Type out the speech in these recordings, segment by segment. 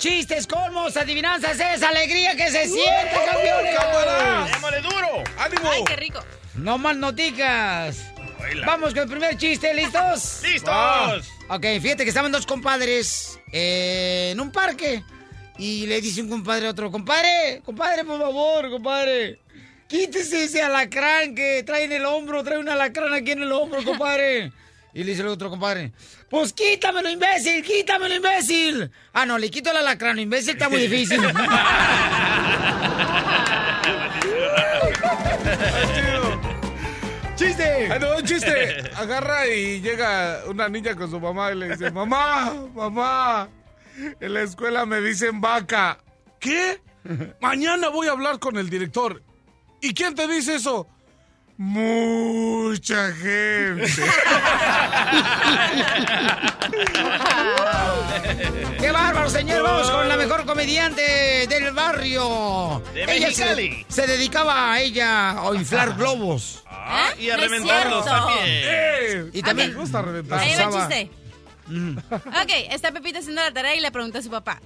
Chistes, colmos, adivinanzas! ¡Es alegría que se siente, campeones! ¡Démosle duro! ¡Ánimo! Ay, qué rico. No más noticas. Vamos con el primer chiste, ¿listos? ¡Listos! Ok, fíjate que estaban dos compadres eh, en un parque. Y le dice un compadre a otro, compadre, compadre, por favor, compadre. Quítese ese alacrán que trae en el hombro, trae un alacrán aquí en el hombro, compadre. Y le dice el otro compadre, pues quítamelo, imbécil, quítamelo, imbécil. Ah, no, le quito el alacrán, imbécil, está muy difícil. ¡Chiste! Ay, no, un chiste. Agarra y llega una niña con su mamá y le dice, mamá, mamá, en la escuela me dicen vaca. ¿Qué? Mañana voy a hablar con el director. ¿Y quién te dice eso? Mucha gente. ¡Qué bárbaro, señor! Vamos con la mejor comediante del barrio. De Ella Mexicali. se, se dedicaba a ella a inflar globos. Ah, y a No es reventarlos también. Eh, Y también... Me gusta reventar. Ahí va chiste. Ok, está Pepito haciendo la tarea y le pregunta a su papá.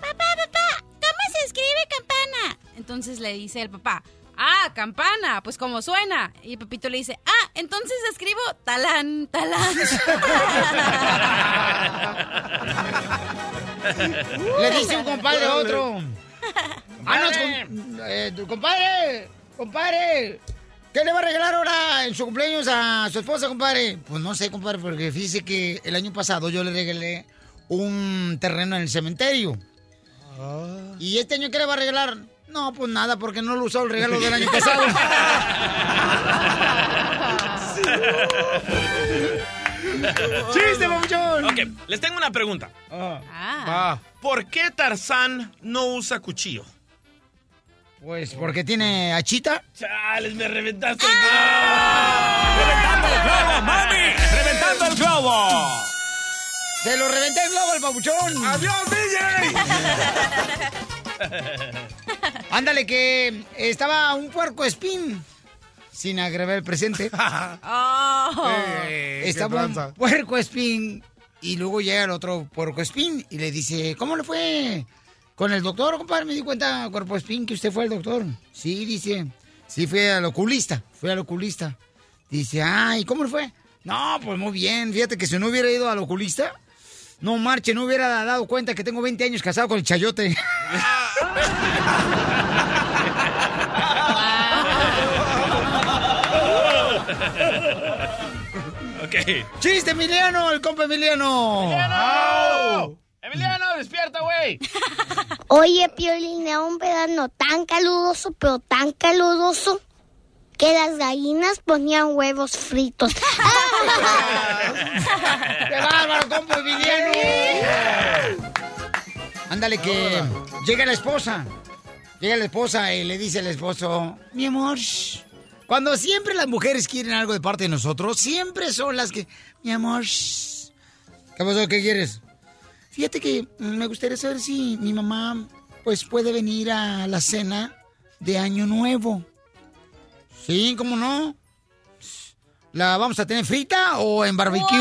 Papá, papá, ¿cómo se escribe campana? Entonces le dice el papá. Ah, campana, pues como suena. Y Pepito le dice, ah, entonces escribo talán, talán. Le dice un compadre a otro. Ah, no, com- eh, tu compadre, compadre. ¿Qué le va a regalar ahora en su cumpleaños a su esposa, compadre? Pues no sé, compadre, porque fíjese que el año pasado yo le regalé un terreno en el cementerio. ¿Y este año qué le va a regalar? No, pues nada, porque no lo usó el regalo del año pasado. ¡Chiste, papuchón! Ok, les tengo una pregunta. Ah, Ah, ¿Por qué Tarzán no usa cuchillo? Pues porque tiene achita. Chales, me reventaste el ¡Reventando el globo, mami! ¡Reventando el globo! ¡Se lo reventé el globo al papuchón! ¡Adiós, DJ! Ándale, que estaba un puerco espín. Sin agregar el presente. oh. Eh, estaba un puerco espín. Y luego llega el otro puerco espín y le dice, ¿cómo le fue con el doctor, compadre? Me di cuenta, cuerpo espín, que usted fue al doctor. Sí, dice. Sí, fue al oculista. Fue al oculista. Dice, ay, ¿cómo le fue? No, pues muy bien. Fíjate que si no hubiera ido al oculista, no marche, no hubiera dado cuenta que tengo 20 años casado con el chayote. Ok. ¡Chiste, Emiliano! ¡El compa Emiliano! Emiliano, despierta, güey. Oye, Piolín, era un verano tan caluroso, pero tan caluroso, que las gallinas ponían huevos fritos. ¡Qué bárbaro, compa Emiliano! Ándale, que llega la esposa. Llega la esposa y le dice al esposo, mi amor, shh". cuando siempre las mujeres quieren algo de parte de nosotros, siempre son las que, mi amor, shh". ¿qué pasó? ¿Qué quieres? Fíjate que me gustaría saber si mi mamá, pues, puede venir a la cena de Año Nuevo. Sí, ¿cómo no? ¿La vamos a tener frita o en barbecue?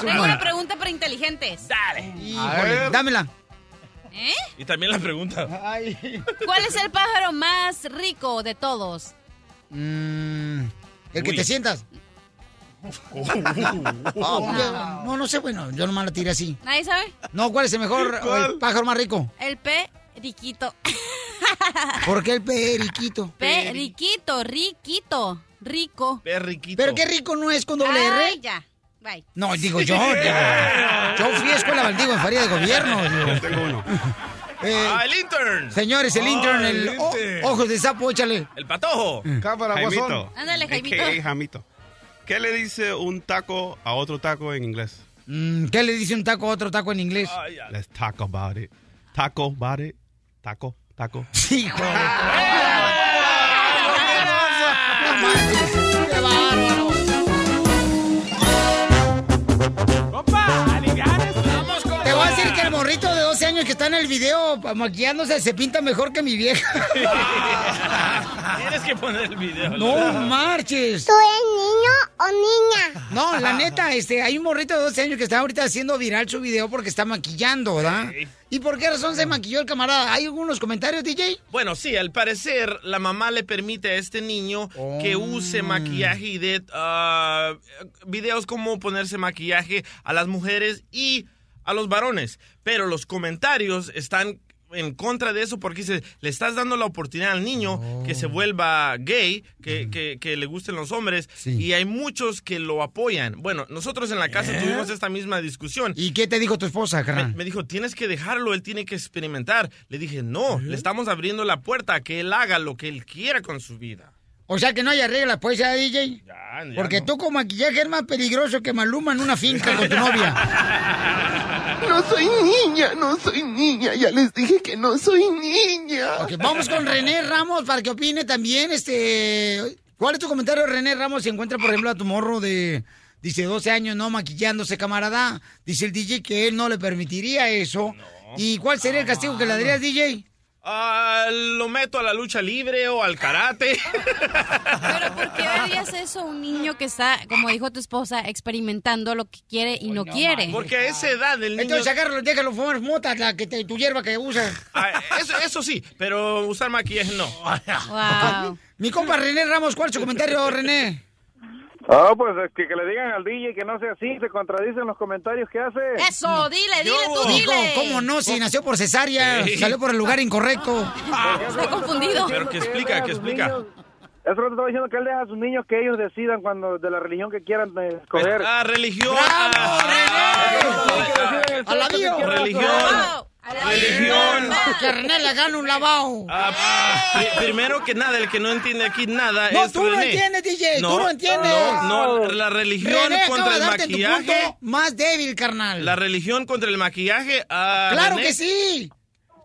Tengo una pregunta inteligentes. Dale. Híjole, dámela. ¿Eh? Y también la pregunta. ¿Cuál es el pájaro más rico de todos? Mm, el que Uy. te sientas. Oh, yo- no, no sé, bueno, yo nomás la tiré así. ¿Nadie sabe? No, ¿cuál es el mejor, o el pájaro más rico? El periquito. ¿Por qué el periquito? Periquito, riquito, rico. Perriquito. ¿Pero qué rico no es con doble Ay, R? ya. Bye. No, digo yo. digo, yo fui a escuela Valdigo en Faría de Gobierno. digo. Tengo uno. Eh, Ah, el intern. señores, el intern, el el o- intern. ojos de sapo, échale. El patojo. Cámara, guasón. Jaimito. Ándale, Jaimito. AKA Jamito. ¿Qué le dice un taco a otro taco en inglés? Mm, ¿Qué le dice un taco a otro taco en inglés? Let's talk about it. Taco about it. Taco, taco. Hijo decir que el morrito de 12 años que está en el video maquillándose se pinta mejor que mi vieja. Tienes que poner el video. No marches. ¿Tú eres niño o niña? No, la neta, este, hay un morrito de 12 años que está ahorita haciendo viral su video porque está maquillando, ¿verdad? ¿Y por qué razón se maquilló el camarada? ¿Hay algunos comentarios, DJ? Bueno, sí, al parecer la mamá le permite a este niño que use maquillaje y de ah, videos como ponerse maquillaje a las mujeres y a los varones. Pero los comentarios están en contra de eso porque dice, le estás dando la oportunidad al niño que se vuelva gay, que, que- que le gusten los hombres, y hay muchos que lo apoyan. Bueno, nosotros en la casa ¿Eh? tuvimos esta misma discusión. ¿Y qué te dijo tu esposa, Me, me dijo, tienes que dejarlo, él tiene que experimentar. Le dije, no, le estamos abriendo la puerta a que él haga lo que él quiera con su vida. O sea que no hay reglas, pues, ya, DJ. Ya, ya Porque no. tú con maquillaje es más peligroso que Maluma en una finca con tu novia. No soy niña, no soy niña. Ya les dije que no soy niña. Ok, vamos con René Ramos para que opine también, este... ¿Cuál es tu comentario, René Ramos? Si encuentra, por ejemplo, a tu morro de, dice, 12 años, no maquillándose, camarada. Dice el DJ que él no le permitiría eso. ¿Y cuál sería el castigo que le darías, DJ? Ah, lo meto a la lucha libre o al karate. Pero ¿por qué harías eso a un niño que está, como dijo tu esposa, experimentando lo que quiere y no quiere? Porque a esa edad el niño... Entonces agárralo, déjalo fumar mota, la que te- tu hierba que usa. Ah, eso, eso sí, pero usar maquillaje no. Wow. Mi compa René Ramos, ¿cuál es su comentario, René? Ah, pues es que, que le digan al DJ que no sea así, se contradicen los comentarios que hace. Eso, dile, dile tú, dile. ¿cómo no? Si nació por cesárea, Sí. salió por el lugar incorrecto. Está confundido. Pero que explica, que explica. Eso es lo que te estaba diciendo, que él deja a sus niños que ellos decidan cuando de la religión que quieran eh, escoger. Ah, religión. ¡A la mío! Religión. Religión. Que René le gane un lavado. Ah, pri- primero que nada, el que no entiende aquí nada No, es tú no René. entiendes, DJ, tú no entiendes. No, no, la religión René contra el tu maquillaje. punto más débil, carnal. La religión contra el maquillaje. ah, ¡Claro René. que sí!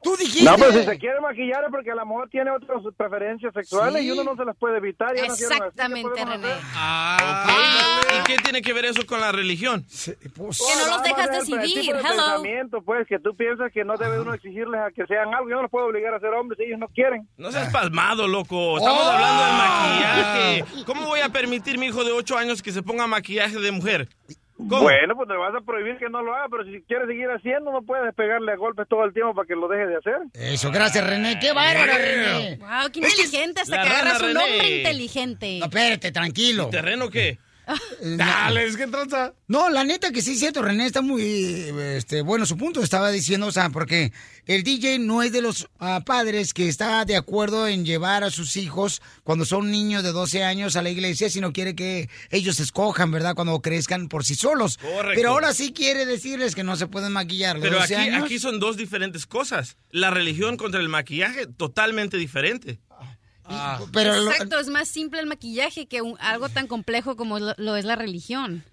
Tú dijiste... No, pues si se quiere maquillar es porque a lo mejor tiene otras preferencias sexuales Sí. y uno no se las puede evitar. ¿qué Exactamente, podemos René. Ah, ok. ¿Y qué tiene que ver eso con la religión? pues, Que no los dejas el decidir. de Hello. pensamiento, pues, que tú piensas que no debe uno exigirles a que sean algo. Yo no los puedo obligar a ser hombres si ellos no quieren. No seas pasmado, loco. Estamos Oh. hablando del maquillaje. ¿Cómo voy a permitir mi hijo de 8 años que se ponga maquillaje de mujer? ¿Cómo? Bueno, pues le vas a prohibir que no lo haga, pero si quiere seguir haciendo, no puedes pegarle a golpes todo el tiempo para que lo deje de hacer. Eso, gracias, René. ¡Qué bárbaro, René! Wow, qué inteligente. Hasta que agarras un hombre inteligente. No, espérate, tranquilo. ¿Terreno qué? Dale, es que tranza. No, la neta que sí es cierto, René está muy este, bueno su punto, estaba diciendo, o sea, porque el DJ no es de los ah, padres que está de acuerdo en llevar a sus hijos cuando son niños de 12 años a la iglesia, sino quiere que ellos escojan, ¿verdad? Cuando crezcan por sí solos. Correcto. Pero ahora sí quiere decirles que no se pueden maquillar. Pero 12 aquí, años. aquí son dos diferentes cosas. La religión contra el maquillaje, totalmente diferente. Pero lo- Exacto, es más simple el maquillaje que un- algo tan complejo como lo, lo es la religión.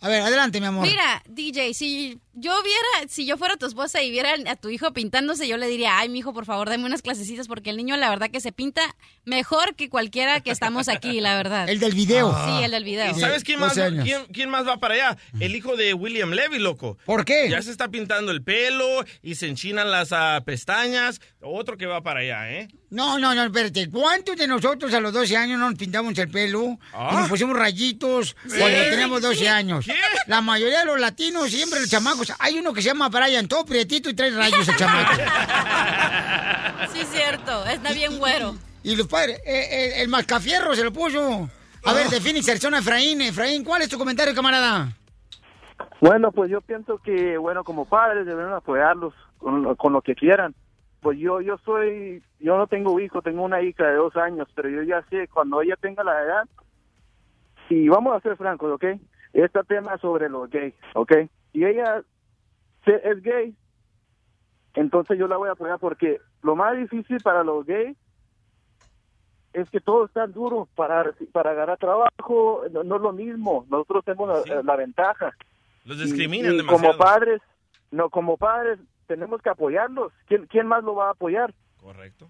a ver, adelante, mi amor. Mira, DJ, si yo viera, si yo fuera tu esposa y viera a tu hijo pintándose, yo le diría, ay, mi hijo, por favor, dame unas clasecitas porque el niño, la verdad, que se pinta mejor que cualquiera que estamos aquí, la verdad. El del video. Sí, el del video. ¿Y sabes quién más, 12 años. quién, quién más va para allá? El hijo de William Levy, loco. ¿Por qué? Ya se está pintando el pelo y se enchinan las ah, pestañas. Otro que va para allá, ¿eh? No, no, no, espérate. ¿Cuántos de nosotros a los 12 años no nos pintamos el pelo? Ah. Y nos pusimos rayitos cuando teníamos 12 años. ¿Qué? La mayoría de los latinos, siempre los chamacos. Hay uno que se llama Brian, todo prietito y trae rayos el chamaco. Sí, cierto, está bien güero. Y los padres, eh, eh, el mascafierro se lo puso. A ver, de Phoenix, Arizona, Efraín. Efraín, ¿cuál es tu comentario, camarada? Bueno, pues yo pienso que, bueno, como padres deben apoyarlos con lo, con lo que quieran. Pues yo, yo soy, yo no tengo hijo, tengo una hija de dos años, pero yo ya sé, cuando ella tenga la edad, y vamos a ser francos, ¿ok? Este tema sobre los gays, ¿ok? Si ella es gay, entonces yo la voy a apoyar porque lo más difícil para los gays es que todo está duro para, para agarrar trabajo, no, no es lo mismo, nosotros tenemos la, la ventaja Los Y- discriminan y demasiado. como padres, no, como padres tenemos que apoyarlos. ¿Quién, quién más lo va a apoyar? Correcto.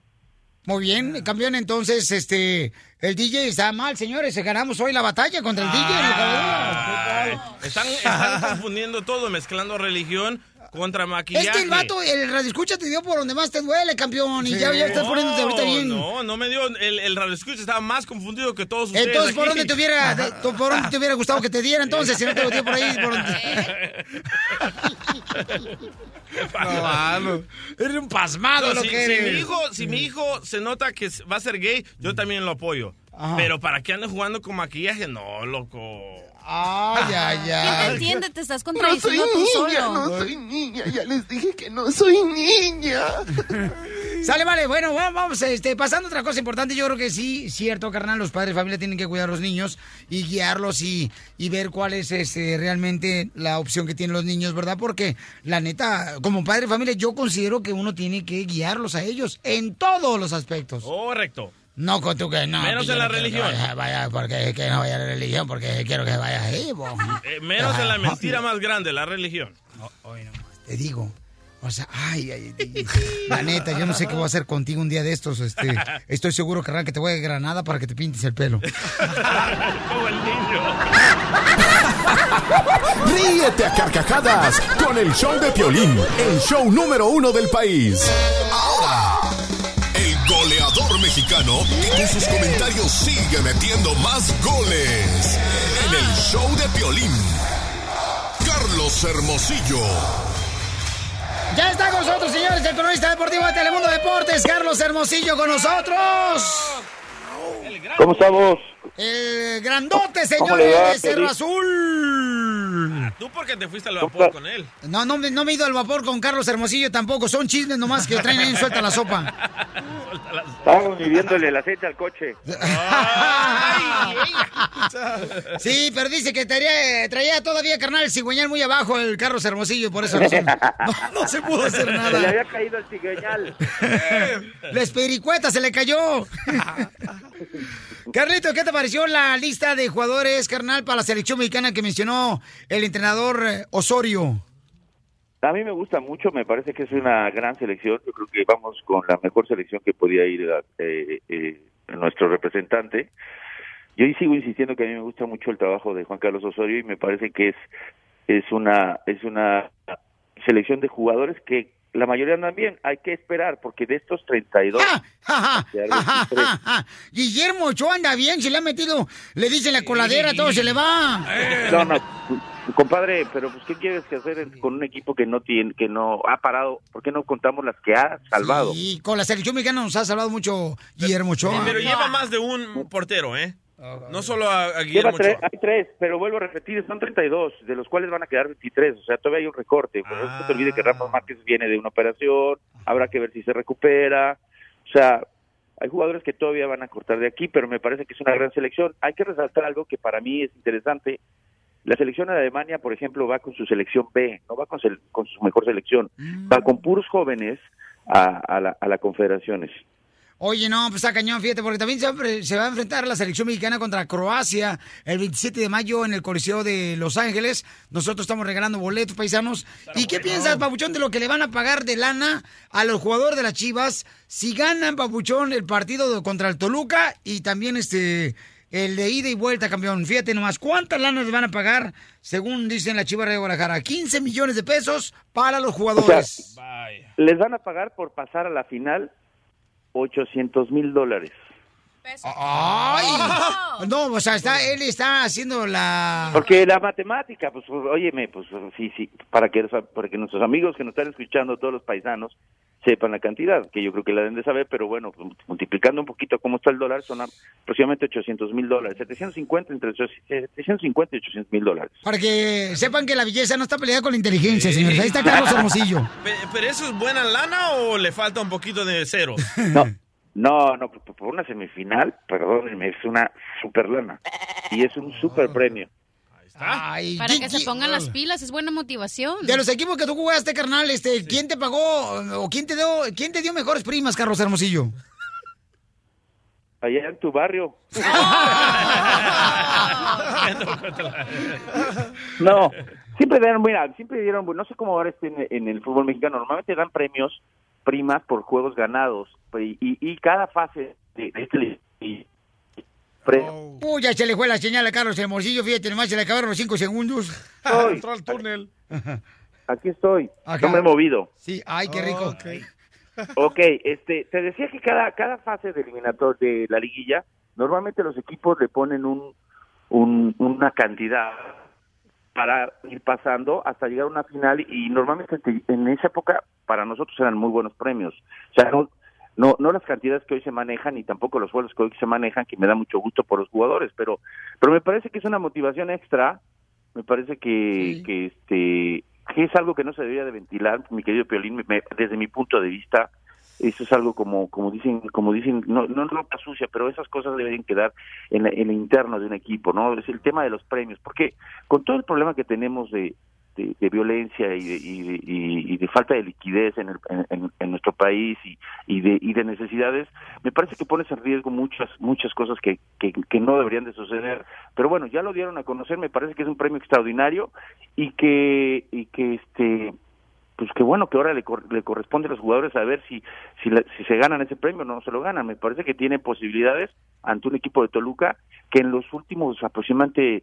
Muy bien, campeón, entonces, este, el DJ está mal, señores, ganamos hoy la batalla contra el Ay, están, están confundiendo todo, mezclando religión contra maquillaje. Es que el vato, el radio escucha te dio por donde más te duele, campeón, y ya, ya estás poniéndote ahorita bien. No, no me dio. El, el radio escucha estaba más confundido que todos ustedes. Entonces, ¿por dónde te hubiera, de- por dónde te hubiera gustado que te diera entonces? Si no te lo dio por ahí, por donde... No. Eres un pasmado No, si, que si eres. mi hijo, si mi hijo se nota que va a ser gay, yo también lo apoyo. Pero para que ande jugando con maquillaje, no, loco. Ay, ay, ¿Quién te ay. entiende? Te estás No soy contradiciendo tú niña, solo. no soy niña. Ya les dije que no soy niña. Sale, vale, bueno, va- vamos, este, pasando a otra cosa importante, yo creo que sí, cierto, carnal, los padres de familia tienen que cuidar a los niños y guiarlos y, y ver cuál es este, realmente la opción que tienen los niños, ¿verdad? Porque, la neta, como padre de familia, yo considero que uno tiene que guiarlos a ellos en todos los aspectos. Correcto. No, con tú que no. Menos en la no religión. Vaya, porque que no vaya a la religión, porque quiero que vaya ahí. Eh, menos en la mentira más grande, la religión. Te digo. O sea, ay, ay, ay, la neta, yo no sé qué voy a hacer contigo un día de estos. Este, estoy seguro, carnal, que te voy a Granada para que te pintes el pelo. Como el niño. Ríete a carcajadas con el show de Piolín, el show número uno del país. Mexicano que con sus comentarios sigue metiendo más goles. En el show de Piolín, Carlos Hermosillo. Ya está con nosotros, señores, el cronista deportivo de Telemundo Deportes, Carlos Hermosillo con nosotros. ¿Cómo estamos? El grandote, ¿Cómo le va, señores, Cerro Piolín? Azul. Tú porque te fuiste al vapor con él. No, no, me- no me he ido al vapor con Carlos Hermosillo tampoco. Son chismes nomás que traen ahí en suelta la sopa. Estábamos midiéndole el aceite al coche. Sí, pero dice que traía, traía todavía, carnal, el cigüeñal muy abajo el Carlos Hermosillo, por eso. No, no se pudo hacer Se le nada. había caído el cigüeñal. La espericueta se le cayó. Carlito, ¿qué te pareció la lista de jugadores, carnal, para la selección mexicana que mencionó el entrenador eh, Osorio? A mí me gusta mucho, me parece que es una gran selección. Yo creo que vamos con la mejor selección que podía ir eh, eh, nuestro representante. Yo sigo insistiendo que a mí me gusta mucho el trabajo de Juan Carlos Osorio y me parece que es es una es una selección de jugadores que la mayoría andan bien. Hay que esperar porque de estos 32 de los 23, Guillermo Ochoa anda bien, se le ha metido, le dicen la coladera, todo se le va. No, no, compadre, pero pues qué quieres que hacer con un equipo que no tiene que no ha parado? ¿Por qué no contamos las que ha salvado? Y con la selección mexicana nos ha salvado mucho Guillermo Ochoa. Pero lleva más de un portero, ¿eh? No solo a, a Lleva Guillermo tres, Ochoa. hay tres, pero vuelvo a repetir, son 32, de los cuales van a quedar 23, o sea, todavía hay un recorte. Por eso no se olvide que Rafa Márquez viene de una operación, habrá que ver si se recupera. O sea, hay jugadores que todavía van a cortar de aquí, pero me parece que es una gran selección. Hay que resaltar algo que para mí es interesante. La selección de Alemania, por ejemplo, va con su selección B, no va con, su mejor selección, va con puros jóvenes a, a la, a la confederaciones. Oye, no, pues está cañón, fíjate, porque también se va, a enfrentar la selección mexicana contra Croacia el 27 de mayo en el Coliseo de Los Ángeles. Nosotros estamos regalando boletos, paisanos. ¿Y qué piensas, Papuchón, de lo que le van a pagar de lana a los jugadores de las Chivas si ganan, Papuchón, el partido contra el Toluca y también este el de ida y vuelta, campeón? Fíjate nomás, ¿cuántas lanas les van a pagar, según dicen la Chivas de Guadalajara? 15 millones de pesos para los jugadores. Les van a pagar por pasar a la final 800 mil dólares. ¡Ay! No, o sea, está, él está haciendo la... Porque la matemática, pues, pues, óyeme, pues sí, sí, para que, para que nuestros amigos que nos están escuchando, todos los paisanos, sepan la cantidad, que yo creo que la deben de saber, pero bueno, pues, multiplicando un poquito cómo está el dólar, son aproximadamente 800 mil dólares, 750 entre 750 y 800 mil dólares. Para que sepan que la belleza no está peleada con la inteligencia, señores. Ahí está Carlos Hermosillo. Pe- ¿Pero eso es buena lana o le falta un poquito de cero? No, no, no, por, una semifinal, perdónenme, es una super lana y es un super premio. Ay, Para ¿quién- que se pongan las pilas, es buena motivación. De los equipos que tú jugaste, carnal, este, ¿quién te pagó o quién te dio, quién te dio mejores primas, Carlos Hermosillo? Allá en tu barrio. No, Siempre dieron, mira, siempre dieron, no sé cómo ahora esté en, en el fútbol mexicano, normalmente dan premios primas por juegos ganados y, y, y cada fase de, de este y- pre- Uy, ya se le fue la señal a Carlos Hermosillo, fíjate, nomás se le acabaron los cinco segundos. Entró al túnel. aquí estoy, no me he movido. Sí, ay, qué rico. Ok, este, te decía que cada, cada fase de eliminator de la liguilla, normalmente los equipos le ponen un, un- una cantidad para ir pasando hasta llegar a una final y normalmente te- en esa época para nosotros eran muy buenos premios. O sea, no, no, no las cantidades que hoy se manejan y tampoco los sueldos que hoy se manejan, que me da mucho gusto por los jugadores, pero, pero me parece que es una motivación extra, me parece que, que este que es algo que no se debería de ventilar, mi querido Piolín, me- desde mi punto de vista, eso es algo como como dicen como dicen no no ropa sucia pero esas cosas deberían quedar en, la- en el interno de un equipo no es el tema de los premios porque con todo el problema que tenemos de de, violencia y de, y, de, y- de falta de liquidez en, el- en- en- en nuestro país y, y de y de necesidades me parece que pones en riesgo muchas muchas cosas que, que, que no deberían de suceder. Pero bueno ya lo dieron a conocer me parece que es un premio extraordinario y que y que este pues que bueno que ahora le, cor- le corresponde a los jugadores saber si si, la- si se ganan ese premio o no se lo ganan. Me parece que tiene posibilidades ante un equipo de Toluca que en los últimos aproximadamente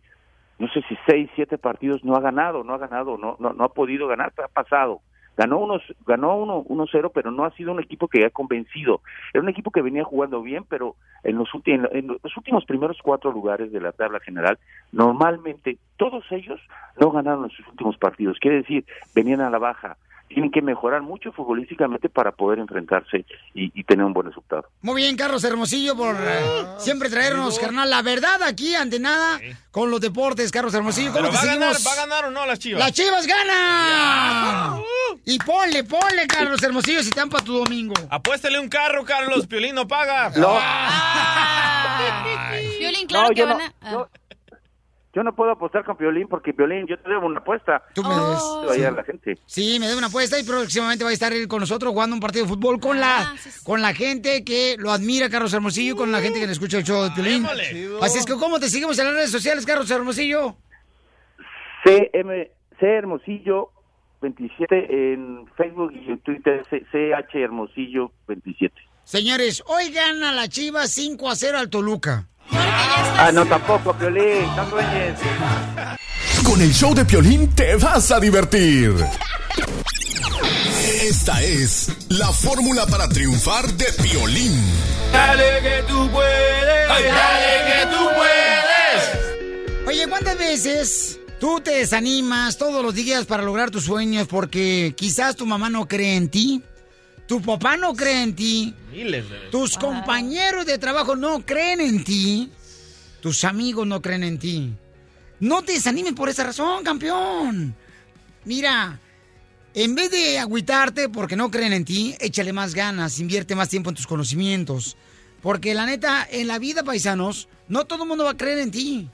no sé si seis siete partidos no ha ganado, no ha ganado, no no, no ha podido ganar, pero ha pasado. Ganó unos ganó uno uno cero, pero no ha sido un equipo que ha convencido. Era un equipo que venía jugando bien, pero en los últimos en los últimos primeros cuatro lugares de la tabla general, normalmente todos ellos no ganaron en sus últimos partidos. Quiere decir, venían a la baja. Tienen que mejorar mucho futbolísticamente para poder enfrentarse y, y tener un buen resultado. Muy bien, Carlos Hermosillo, por eh, siempre traernos, carnal, la verdad aquí, ante nada, con los deportes, Carlos Hermosillo. ¿Cómo ¿Pero te va a ganar, seguimos? va a ganar o no las chivas? ¡Las chivas ganan! Y ponle, ponle, Carlos Hermosillo, si están para tu domingo. Apuéstale un carro, Carlos. Piolín no paga. No. Violín, No, claro que yo van no- a... yo- Yo no puedo apostar con Piolín porque Piolín, yo te debo una apuesta. Tú me debes. Te va a la gente. Sí, me da una apuesta y próximamente va a estar él con nosotros jugando un partido de fútbol con Ah, la con la gente que lo admira, Carlos Hermosillo, con la gente que le escucha el show de Piolín. Así es que, ¿cómo te seguimos en las redes sociales, Carlos Hermosillo? CM, C Hermosillo 27 en Facebook y en Twitter C- CH Hermosillo 27. Señores, hoy gana la Chivas 5 a 0 al Toluca. Ah, no, tampoco, Piolín, no sueñes. Con el show de Piolín te vas a divertir. Esta es la fórmula para triunfar de Piolín. Dale que tú puedes. dale que tú puedes. Oye, ¿cuántas veces tú te desanimas todos los días para lograr tus sueños porque quizás tu mamá no cree en ti? Tu papá no cree en ti. Miles de veces. Tus compañeros de trabajo no creen en ti. Tus amigos no creen en ti. No te desanimes por esa razón, campeón. Mira, en vez de agüitarte porque no creen en ti, échale más ganas, invierte más tiempo en tus conocimientos. Porque la neta, en la vida, paisanos, no todo el mundo va a creer en ti.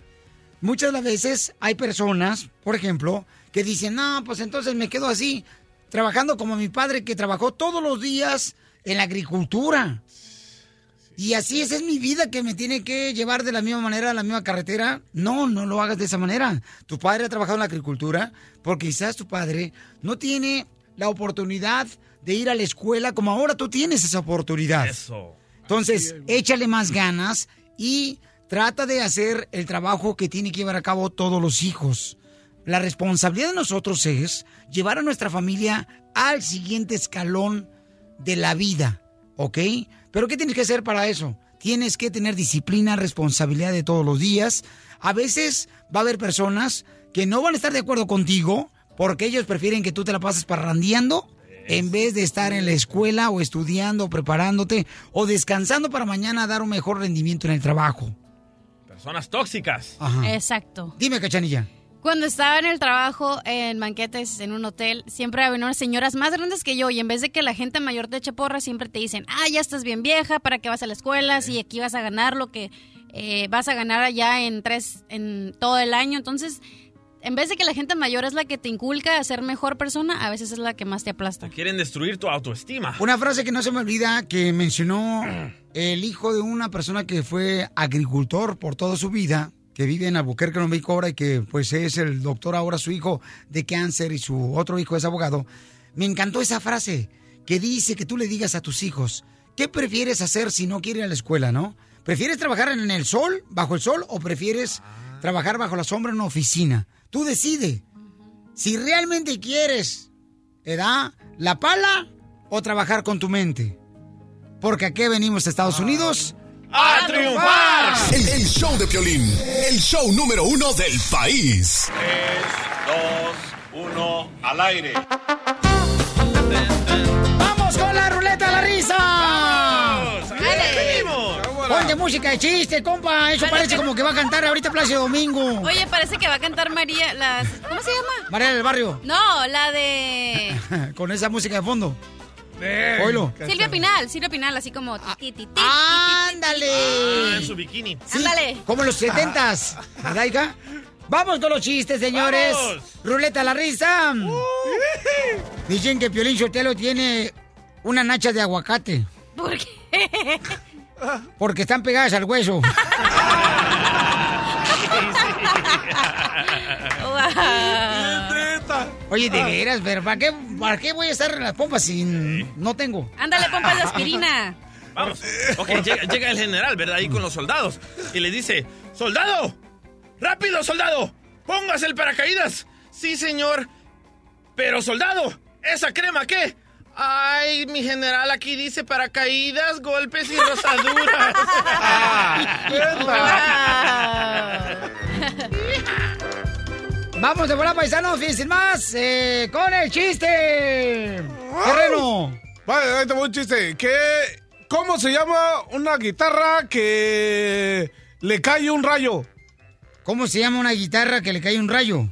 Muchas de las veces hay personas, por ejemplo, que dicen, no, pues entonces me quedo así, trabajando como mi padre que trabajó todos los días en la agricultura. Y así esa es mi vida que me tiene que llevar de la misma manera a la misma carretera. No, no lo hagas de esa manera. Tu padre ha trabajado en la agricultura porque quizás tu padre no tiene la oportunidad de ir a la escuela como ahora tú tienes esa oportunidad. Eso. Entonces, échale más ganas y trata de hacer el trabajo que tiene que llevar a cabo todos los hijos. La responsabilidad de nosotros es llevar a nuestra familia al siguiente escalón de la vida, ¿ok? Pero ¿qué tienes que hacer para eso? Tienes que tener disciplina, responsabilidad de todos los días. A veces va a haber personas que no van a estar de acuerdo contigo porque ellos prefieren que tú te la pases parrandeando en vez de estar en la escuela o estudiando o preparándote o descansando para mañana dar un mejor rendimiento en el trabajo. Personas tóxicas. Ajá. Exacto. Dime, Cachanilla. Cuando estaba en el trabajo en banquetes en un hotel, siempre había unas señoras más grandes que yo y en vez de que la gente mayor te eche porra, siempre te dicen, ah, ya estás bien vieja, ¿para qué vas a la escuela? Si aquí vas a ganar lo que eh, vas a ganar allá en tres, en todo el año. Entonces, en vez de que la gente mayor es la que te inculca a ser mejor persona, a veces es la que más te aplasta. Quieren destruir tu autoestima. Una frase que no se me olvida que mencionó el hijo de una persona que fue agricultor por toda su vida, que vive en Albuquerque, Nuevo México ahora y que pues es el doctor ahora su hijo de cáncer y su otro hijo es abogado. Me encantó esa frase que dice que tú le digas a tus hijos, ¿qué prefieres hacer si no quieres ir a la escuela, no? ¿Prefieres trabajar en el sol, bajo el sol, o prefieres trabajar bajo la sombra en una oficina? Tú decide. Si realmente quieres, ¿edad? ¿La pala o trabajar con tu mente? Porque aquí venimos a Estados Unidos ¡A triunfar! El, el show de Piolín, el show número uno del país. 3, 2, 1, al aire. ¡Vamos con la ruleta de la risa! ¡Vamos! Ponte música de chiste, compa. Eso parece como que va a cantar ahorita Plácido Domingo. Oye, parece que va a cantar María, las... ¿Cómo se llama? María del Barrio. No, la de... Con esa música de fondo. Oilo. Silvia Pinal, Silvia Pinal, así como... ¡Ándale! En su bikini. Ándale. Como los setentas. ¿Verdad? Vamos con los chistes, señores. ¡Vamos! Ruleta a la risa. Dicen que Piolín Sotelo tiene una nacha de aguacate. ¿Por qué? Porque están pegadas al hueso. Oye, de veras, pero ¿para qué, ¿para qué voy a estar en las pompas si no tengo? Ándale, pompas de aspirina. Vamos. Ok, llega, llega el general, ¿verdad? Ahí con los soldados. Y le dice, ¡Soldado! ¡Rápido, soldado! ¡Póngase el paracaídas! Sí, señor. Pero, soldado, ¿esa crema qué? Ay, mi general, aquí dice paracaídas, golpes y rosaduras. Vamos de volar, paisanos, fíjense más eh, con el chiste. Terreno. Vale, ahí te voy un chiste. ¿Qué, ¿Cómo se llama una guitarra que le cae un rayo? ¿Cómo se llama una guitarra que le cae un rayo?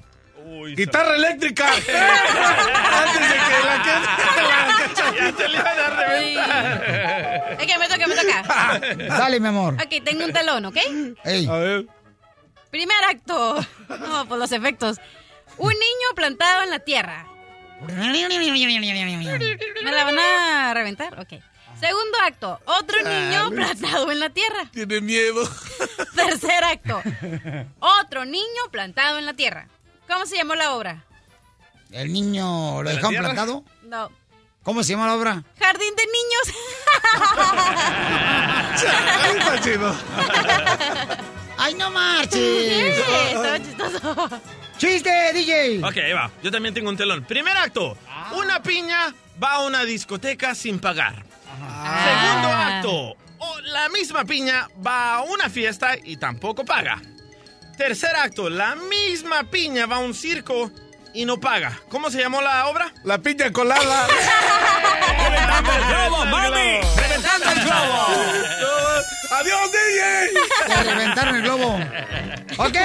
¡Guitarra eléctrica! Antes de que la que... ya te le iban a reventar. Que me toca, me toca. Dale, mi amor. Ok, tengo un telón, ¿ok? Ey. A ver. Primer acto. No, por los efectos. Un niño plantado en la tierra. ¿Me la van a reventar? Ok. Segundo acto. Otro niño plantado en la tierra. Tiene miedo. Tercer acto. Otro niño plantado en la tierra. ¿Cómo se llamó la obra? ¿El niño lo ¿De la dejaron plantado? No. ¿Cómo se llama la obra? Jardín de niños. Está chido. ¡Ay, no Sí, marches! estaba chistoso. ¡Chiste, DJ! Ok, ahí va. Yo también tengo un telón. Primer acto. Una piña va a una discoteca sin pagar. Segundo Ah. acto. la misma piña va a una fiesta y tampoco paga. Tercer acto. La misma piña va a un circo y no paga. ¿Cómo se llamó la obra? La piña colada. ¡Reventando el globo, mami! ¡Reventando el globo! ¡Adiós, DJ! Reventaron el globo. Ok,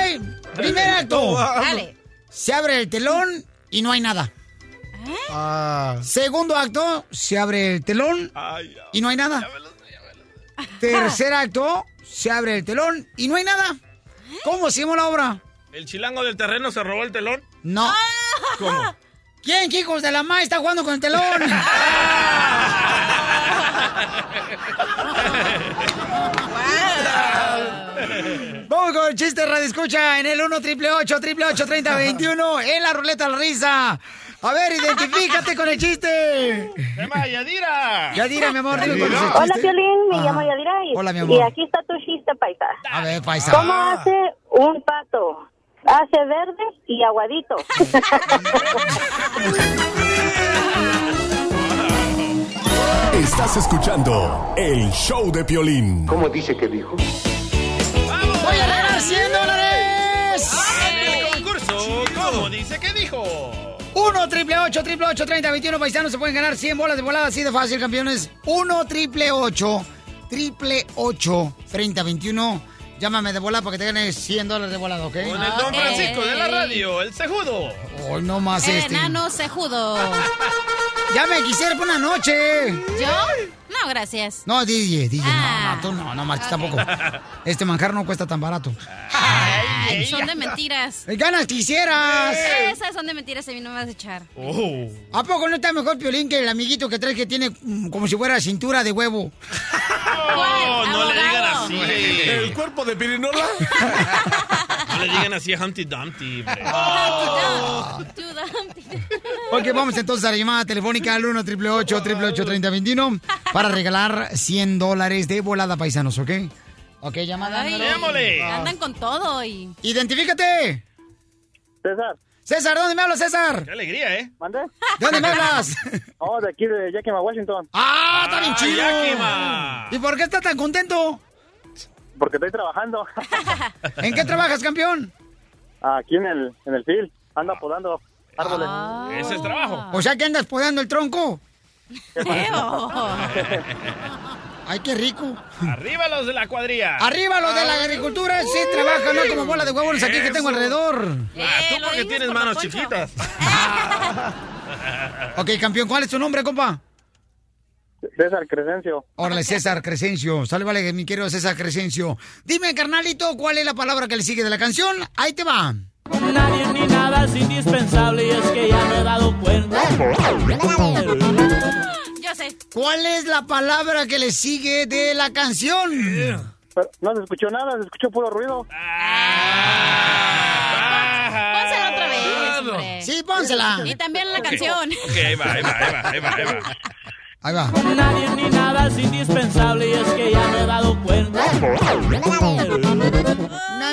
primer acto. Dale. Se abre el telón y no hay nada. Ah. Segundo acto, se abre el telón Ay, ya. y no hay nada. Tercer acto, se abre el telón y no hay nada. ¿Cómo se llama la obra? ¿El chilango del terreno se robó el telón? No. ¿Cómo? ¿Quién, hijos de la ma está jugando con el telón? Vamos con el chiste radio escucha en el 1 triple 8 triple 8 30 21 en la ruleta la risa. A ver, identifícate con el chiste. ¡Llama Yadira! Yadira, mi amor, dime cuál es el Hola. Piolín, me Ajá. llamo Yadira y, Hola, mi y amor. aquí está tu chiste, paisa. A ver, paisa. ¿Cómo hace un pato? Hace verde y aguadito. Estás escuchando el show de Piolín. ¿Cómo dice que dijo? ¡Voy a regalar 100 dólares! ¡El concurso! ¿Cómo dice que dijo? 1 triple 8 triple 8 30 21 paisanos se pueden ganar 100 bolas de volada así de fácil, campeones. 1 triple 8 triple 8 30 21. Llámame de volada para que te ganes 100 dólares de volada, ¿ok? Con el Don Francisco de la radio, el cejudo. Hoy no más El este. enano cejudo. Ya me quisiera por una noche. ¿Yo? No, gracias. No, DJ, DJ, Ah. no, no, tú no, no marches tampoco. Este manjar no cuesta tan barato. Ay, son de mentiras. Ganas quisieras. Esas son de mentiras, a mí no me vas a echar. Oh. ¿A poco no está mejor Piolín que el amiguito que traes que tiene mm, como si fuera cintura de huevo? Oh, no le digan así. ¿El cuerpo de pirinola? le digan así a Humpty Dumpty. hombre. Ok, vamos entonces a la llamada telefónica al 1 888 3021 para regalar 100 dólares de volada paisanos, ¿ok? Ok, llamada. Número- Andan con todo y... Identifícate. César. César, ¿dónde me hablas, César? Qué alegría, ¿eh? ¿Mande? ¿De dónde me hablas? Oh, de aquí, de Yakima, Washington. ¡Ah, está bien Ah, chido! Yakima. ¿Y por qué estás tan contento? Porque estoy trabajando. ¿En qué trabajas, campeón? Aquí en el, en el field. Ando podando árboles. Ese es trabajo. O sea que andas podando el tronco. Ay, qué rico. Arriba los de la cuadrilla. Arriba los de la agricultura, sí trabajan, no como bola de huevones aquí que tengo alrededor. Ah, tú porque tienes manos chiquitas. Ok, campeón, ¿cuál es tu nombre, compa? César Crescencio. Órale, César Crescencio. Sale, vale, mi querido César Crescencio. Dime, carnalito, ¿cuál es la palabra que le sigue de la canción? Ahí te va. Nadie ni nada es indispensable y es que ya me he dado cuenta. Yo sé. ¿Cuál es la palabra que le sigue de la canción? Pero no se escuchó nada, se escuchó puro ruido. Pónsela otra vez, hombre. Sí, pónsela. Y también la canción. Ok, ahí va, ahí va, ahí va, ahí va, ahí va. Ahí va. Nadie ni nada es indispensable y es que ya me he dado cuenta. No,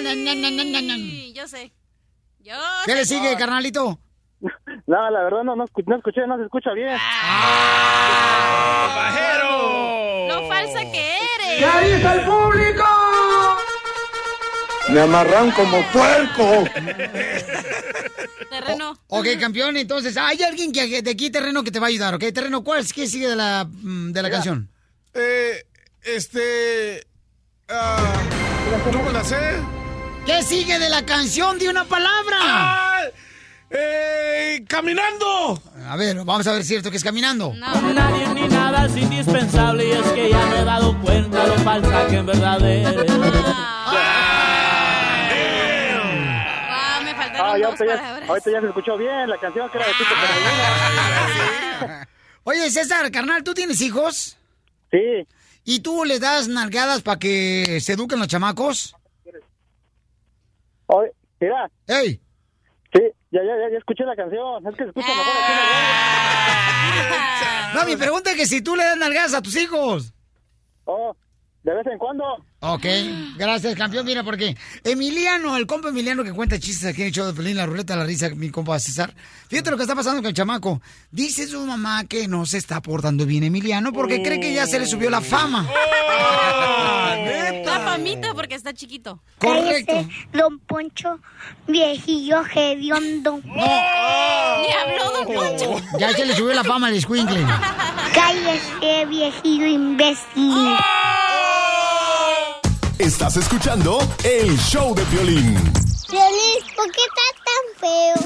no, no, no, no, no, yo sé. Yo ¿Qué sé. le sigue, carnalito? No, la verdad no, no, escu- no escuché, no se escucha bien. Lo falsa que eres. ¡Ya dice el público! Me amarran como puerco. Terreno. Ok, campeón, entonces, hay alguien que de aquí, terreno, que te va a ayudar, ¿ok? Terreno, ¿cuál es que sigue de la, mm, de la canción? Eh, este. ah, no me la sé. ¿Qué sigue de la canción de una palabra? Ah, eh, ¡Caminando! A ver, vamos a ver si es cierto que es caminando. Nadie ni nada es indispensable y es que ya me he dado cuenta lo falsa que en verdad eres. Ah, Ah, ya, ahorita, ya, palabras. ahorita ya se escuchó bien la canción que era de Tito Carolina. Oye, César, carnal, ¿tú tienes hijos? Sí. ¿Y tú les das nalgadas para que se eduquen los chamacos? Oye, mira. ¡Ey! Sí, ya, ya, ya, ya escuché la canción. Es que se escucha mejor aquí en No, mi pregunta es que si tú le das nalgadas a tus hijos. Oh, de vez en cuando. Ok, gracias, campeón. Mira, porque Emiliano, el compa Emiliano que cuenta chistes aquí en el show de Pelín, la ruleta la risa, mi compa César. Fíjate lo que está pasando con el chamaco. Dice su mamá que no se está portando bien Emiliano porque cree que ya se le subió la fama. La famita porque está chiquito. Correcto. Don Poncho, viejillo hediondo. Ni habló Don Poncho. Ya se le subió la fama al escuincle. Cállese, viejillo imbécil. Estás escuchando el show de violín. Feliz, ¿por qué estás tan feo?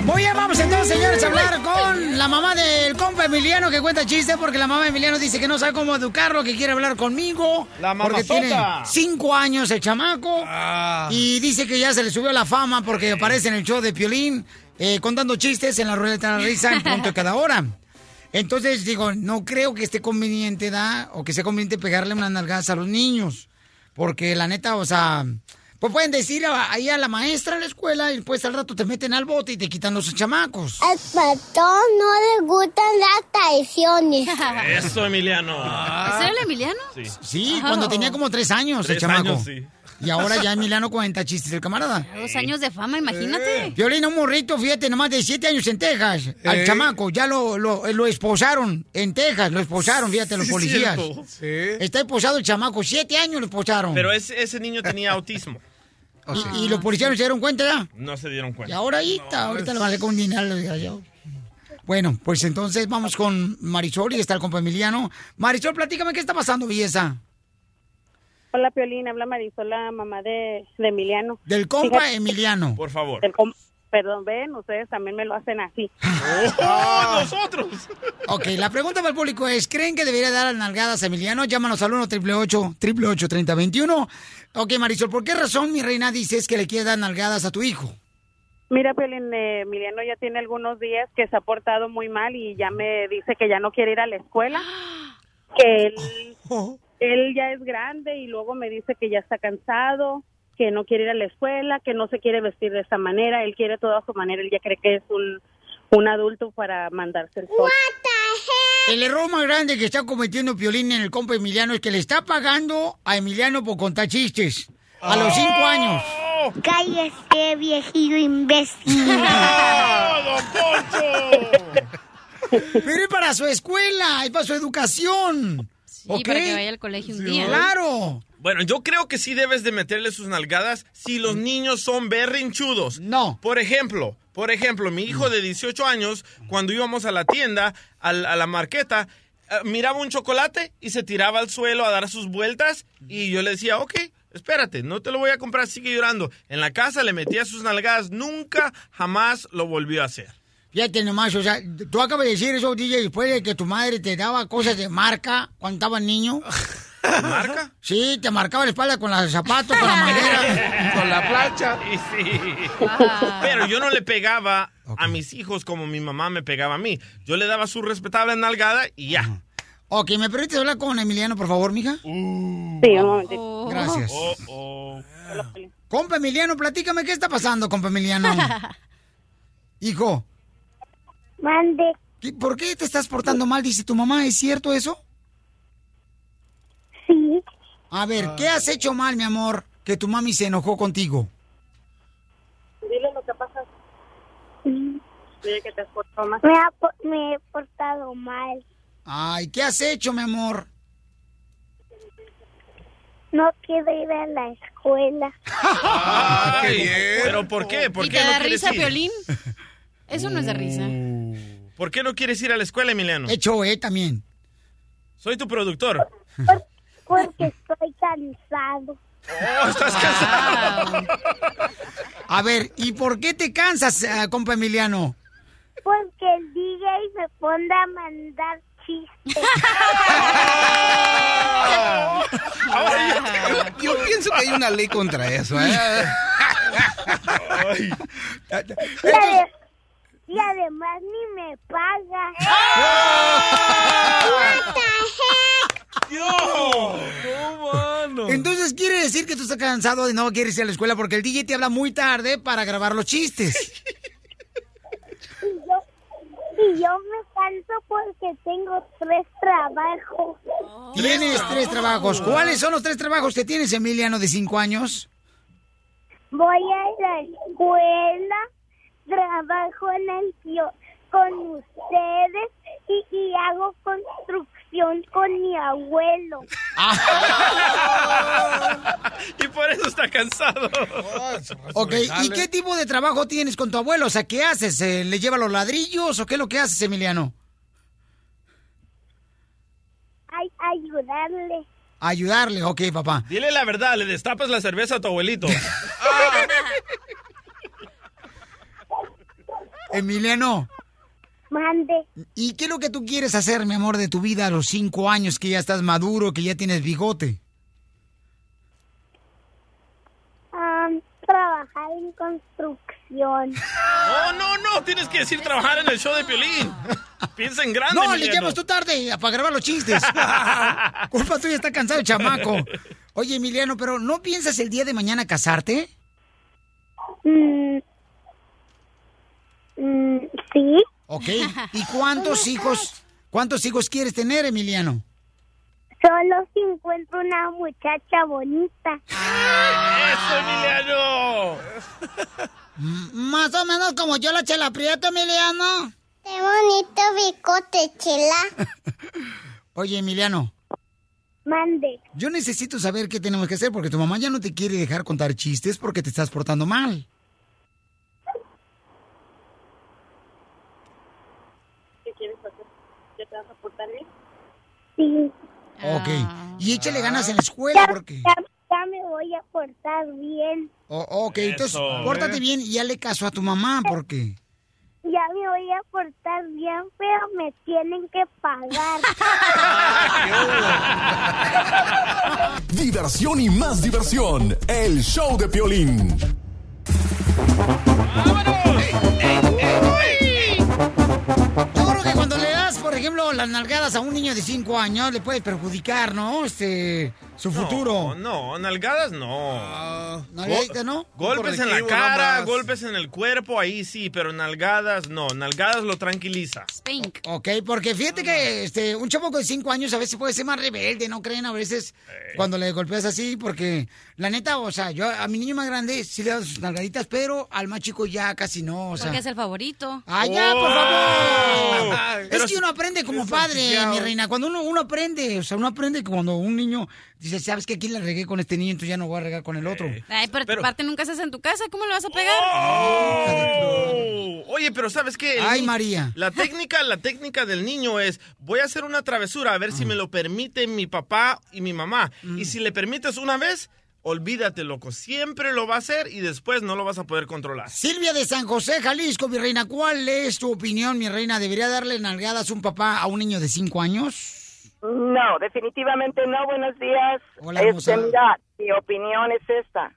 Muy bien, vamos entonces, señores, a hablar con la mamá del compa Emiliano que cuenta chistes porque la mamá de Emiliano dice que no sabe cómo educarlo, que quiere hablar conmigo. La Porque mamazota. tiene cinco años el chamaco. Ah. Y dice que ya se le subió la fama porque aparece en el show de Piolín eh, contando chistes en la ruleta de la risa en punto de cada hora. Entonces digo, no creo que esté conveniente, ¿da? O que sea conveniente pegarle unas nalgadas a los niños. Porque la neta, o sea, pues pueden decir a- ahí a la maestra en la escuela y después al rato te meten al bote y te quitan los chamacos. Al patrón no le gustan las traiciones. Eso, Emiliano. ¿Ese era el Emiliano? Sí. Sí, cuando tenía como tres años el Tres chamaco. años, sí. Y ahora ya Emiliano cuenta chistes el camarada. Dos años de fama, imagínate. Violina, un morrito, fíjate, nomás de siete años en Texas. Al Eh. chamaco, ya lo, lo, lo esposaron en Texas, lo esposaron, fíjate, los Sí, policías. cierto. Está esposado el chamaco, siete años lo esposaron. Pero ese, ese niño tenía autismo. y, y los policías no se dieron cuenta ya. No se dieron Y cuenta. ahora ahí está, ahorita le vale con dinero, los desgraciados. Bueno, pues entonces vamos con Marisol y está el compa Emiliano. Marisol, platícame qué está pasando, belleza. Hola, Piolín. Habla Marisol, la mamá de, de Emiliano. Del compa Fíjate- Emiliano. Por favor. del com- Perdón, ven, ustedes también me lo hacen así. ¡Oh, nosotros! Ok, la pregunta para el público es, ¿creen que debería dar las nalgadas a Emiliano? Llámanos al 1 888 3021 Ok, Marisol, ¿por qué razón, mi reina, dices que le quieres dar nalgadas a tu hijo? Mira, Piolín, eh, Emiliano ya tiene algunos días que se ha portado muy mal y ya me dice que ya no quiere ir a la escuela, que él, él ya es grande y luego me dice que ya está cansado, que no quiere ir a la escuela, que no se quiere vestir de esa manera, él quiere todo a su manera, él ya cree que es un, un adulto para mandarse el sol. El error más grande que está cometiendo Piolín en el compa Emiliano es que le está pagando a Emiliano por contar chistes. A los cinco años. Cállese, viejito imbécil. Pero es para su escuela, es para su educación. Sí, para que vaya al colegio un día. Claro. Bueno, yo creo que sí debes de meterle sus nalgadas si los niños son berrinchudos. No. Por ejemplo, por ejemplo, mi hijo de 18 años, cuando íbamos a la tienda, al- a, la marqueta, eh, miraba un chocolate y se tiraba al suelo a dar sus vueltas y yo le decía, ok, espérate, no te lo voy a comprar, sigue llorando. En la casa le metía sus nalgadas, nunca, jamás lo volvió a hacer. Fíjate nomás, o sea, tú acabas de decir eso, DJ, después de que tu madre te daba cosas de marca cuando estabas niño. ¿Marca? Sí, te marcaba la espalda con los zapatos, con la manguera. Con la plancha. Sí, sí. Pero yo no le pegaba a mis hijos como mi mamá me pegaba a mí. Yo le daba su respetable nalgada y ya. Ok, ¿me permites hablar con Emiliano, por favor, mija? Sí, un momentito. Gracias. Oh, Compa Emiliano, platícame qué está pasando, compa Emiliano. Hijo. Mande. ¿Por qué te estás portando mal? Dice tu mamá, ¿es cierto eso? Sí. A ver, ¿qué has hecho mal, mi amor, que tu mami se enojó contigo? Dile lo que pasa. Dile que te has portado mal. Me, ha me he portado mal. Ay, ¿qué has hecho, mi amor? No quiero ir a la escuela. Ay, ¿Pero por qué? ¿Por ¿Y qué te no da risa, ir? Piolín? Eso no es de risa. ¿Por qué no quieres ir a la escuela, Emiliano? Hecho, eh, también. Soy tu productor. Porque estoy cansado. Oh, estás cansado. A ver, ¿y por qué te cansas, eh, compa Emiliano? Porque el DJ me pone a mandar chistes. Yo pienso que hay una ley contra eso, ¿eh? y además ni me paga. Entonces quiere decir que tú estás cansado de no quieres ir a la escuela porque el DJ te habla muy tarde para grabar los chistes. Y yo, y yo me canso porque tengo tres trabajos. Tienes tres trabajos. ¿Cuáles son los tres trabajos que tienes, Emiliano, de cinco años? Voy a la escuela, trabajo en el pio- con ustedes y, y hago construcción con mi abuelo. y por eso está cansado. Ok, ¿y qué tipo de trabajo tienes con tu abuelo? O sea, ¿qué haces? Eh, ¿Le lleva los ladrillos o qué es lo que haces, Emiliano? Ay, ayudarle. Ayudarle, ok, papá. Dile la verdad, le destapas la cerveza a tu abuelito. Emiliano. Mande. ¿Y qué es lo que tú quieres hacer, mi amor, de tu vida a los cinco años que ya estás maduro, que ya tienes bigote? Am, trabajar en construcción. No, no, no, tienes que decir trabajar en el show de Piolín. Piensa en grande, No, le Emiliano. llevas tú tarde para grabar los chistes. Culpa tuya, está cansado el chamaco. Oye, Emiliano, pero ¿no piensas el día de mañana casarte? Mm, mm, sí. Ok. ¿Y cuántos hijos, cuántos hijos quieres tener, Emiliano? Solo si encuentro una muchacha bonita. ¡Eso, Emiliano! Más o menos como yo la chela prieto, Emiliano. Qué bonito bicote, chela. Oye, Emiliano. Mande. Yo necesito saber qué tenemos que hacer porque tu mamá ya no te quiere dejar contar chistes porque te estás portando mal. ¿Qué quieres hacer? ¿Ya te vas a portar bien? Sí. Ok. Y échale ganas en la escuela porque... Ya, ya me voy a portar bien. Oh, ok, entonces Eso. pórtate bien y hazle caso a tu mamá porque... Ya me voy a portar bien, pero me tienen que pagar. Diversión y más diversión. El show de Piolín. Creo que cuando por ejemplo, las nalgadas a un niño de 5 años le puede perjudicar, ¿no? Este, su futuro. No, no, nalgadas no. Nalgadita, ¿no? Golpes en la cara, golpes en el cuerpo, ahí sí, pero nalgadas no. Nalgadas lo tranquiliza. Spink. Ok, porque fíjate que este, un chamaco de 5 años a veces puede ser más rebelde, ¿no creen? A veces cuando le golpeas así, porque la neta, o sea, yo a mi niño más grande sí le doy sus nalgaditas, pero al más chico ya casi no, o sea. Porque es el favorito. ¡Ah, ya, por favor! Pero es que uno aprende como padre, mi reina. Cuando uno, uno aprende, o sea, uno aprende que cuando un niño dice, ¿sabes qué? Aquí la regué con este niño, entonces ya no voy a regar con el otro. Ay, pero, aparte nunca estás en tu casa, ¿cómo le vas a pegar? Oh. Oye, pero ¿sabes qué? El Ay, ni- María. La técnica, la técnica del niño es, voy a hacer una travesura a ver si me lo permiten mi papá y mi mamá. Y si le permites una vez, olvídate, loco. Siempre lo va a hacer y después no lo vas a poder controlar. Silvia de San José, Jalisco, mi reina, ¿cuál es tu opinión, mi reina? ¿Debería darle nalgadas un papá a un niño de 5 años? No, definitivamente no. Buenos días. Hola, este, mira, mi opinión es esta.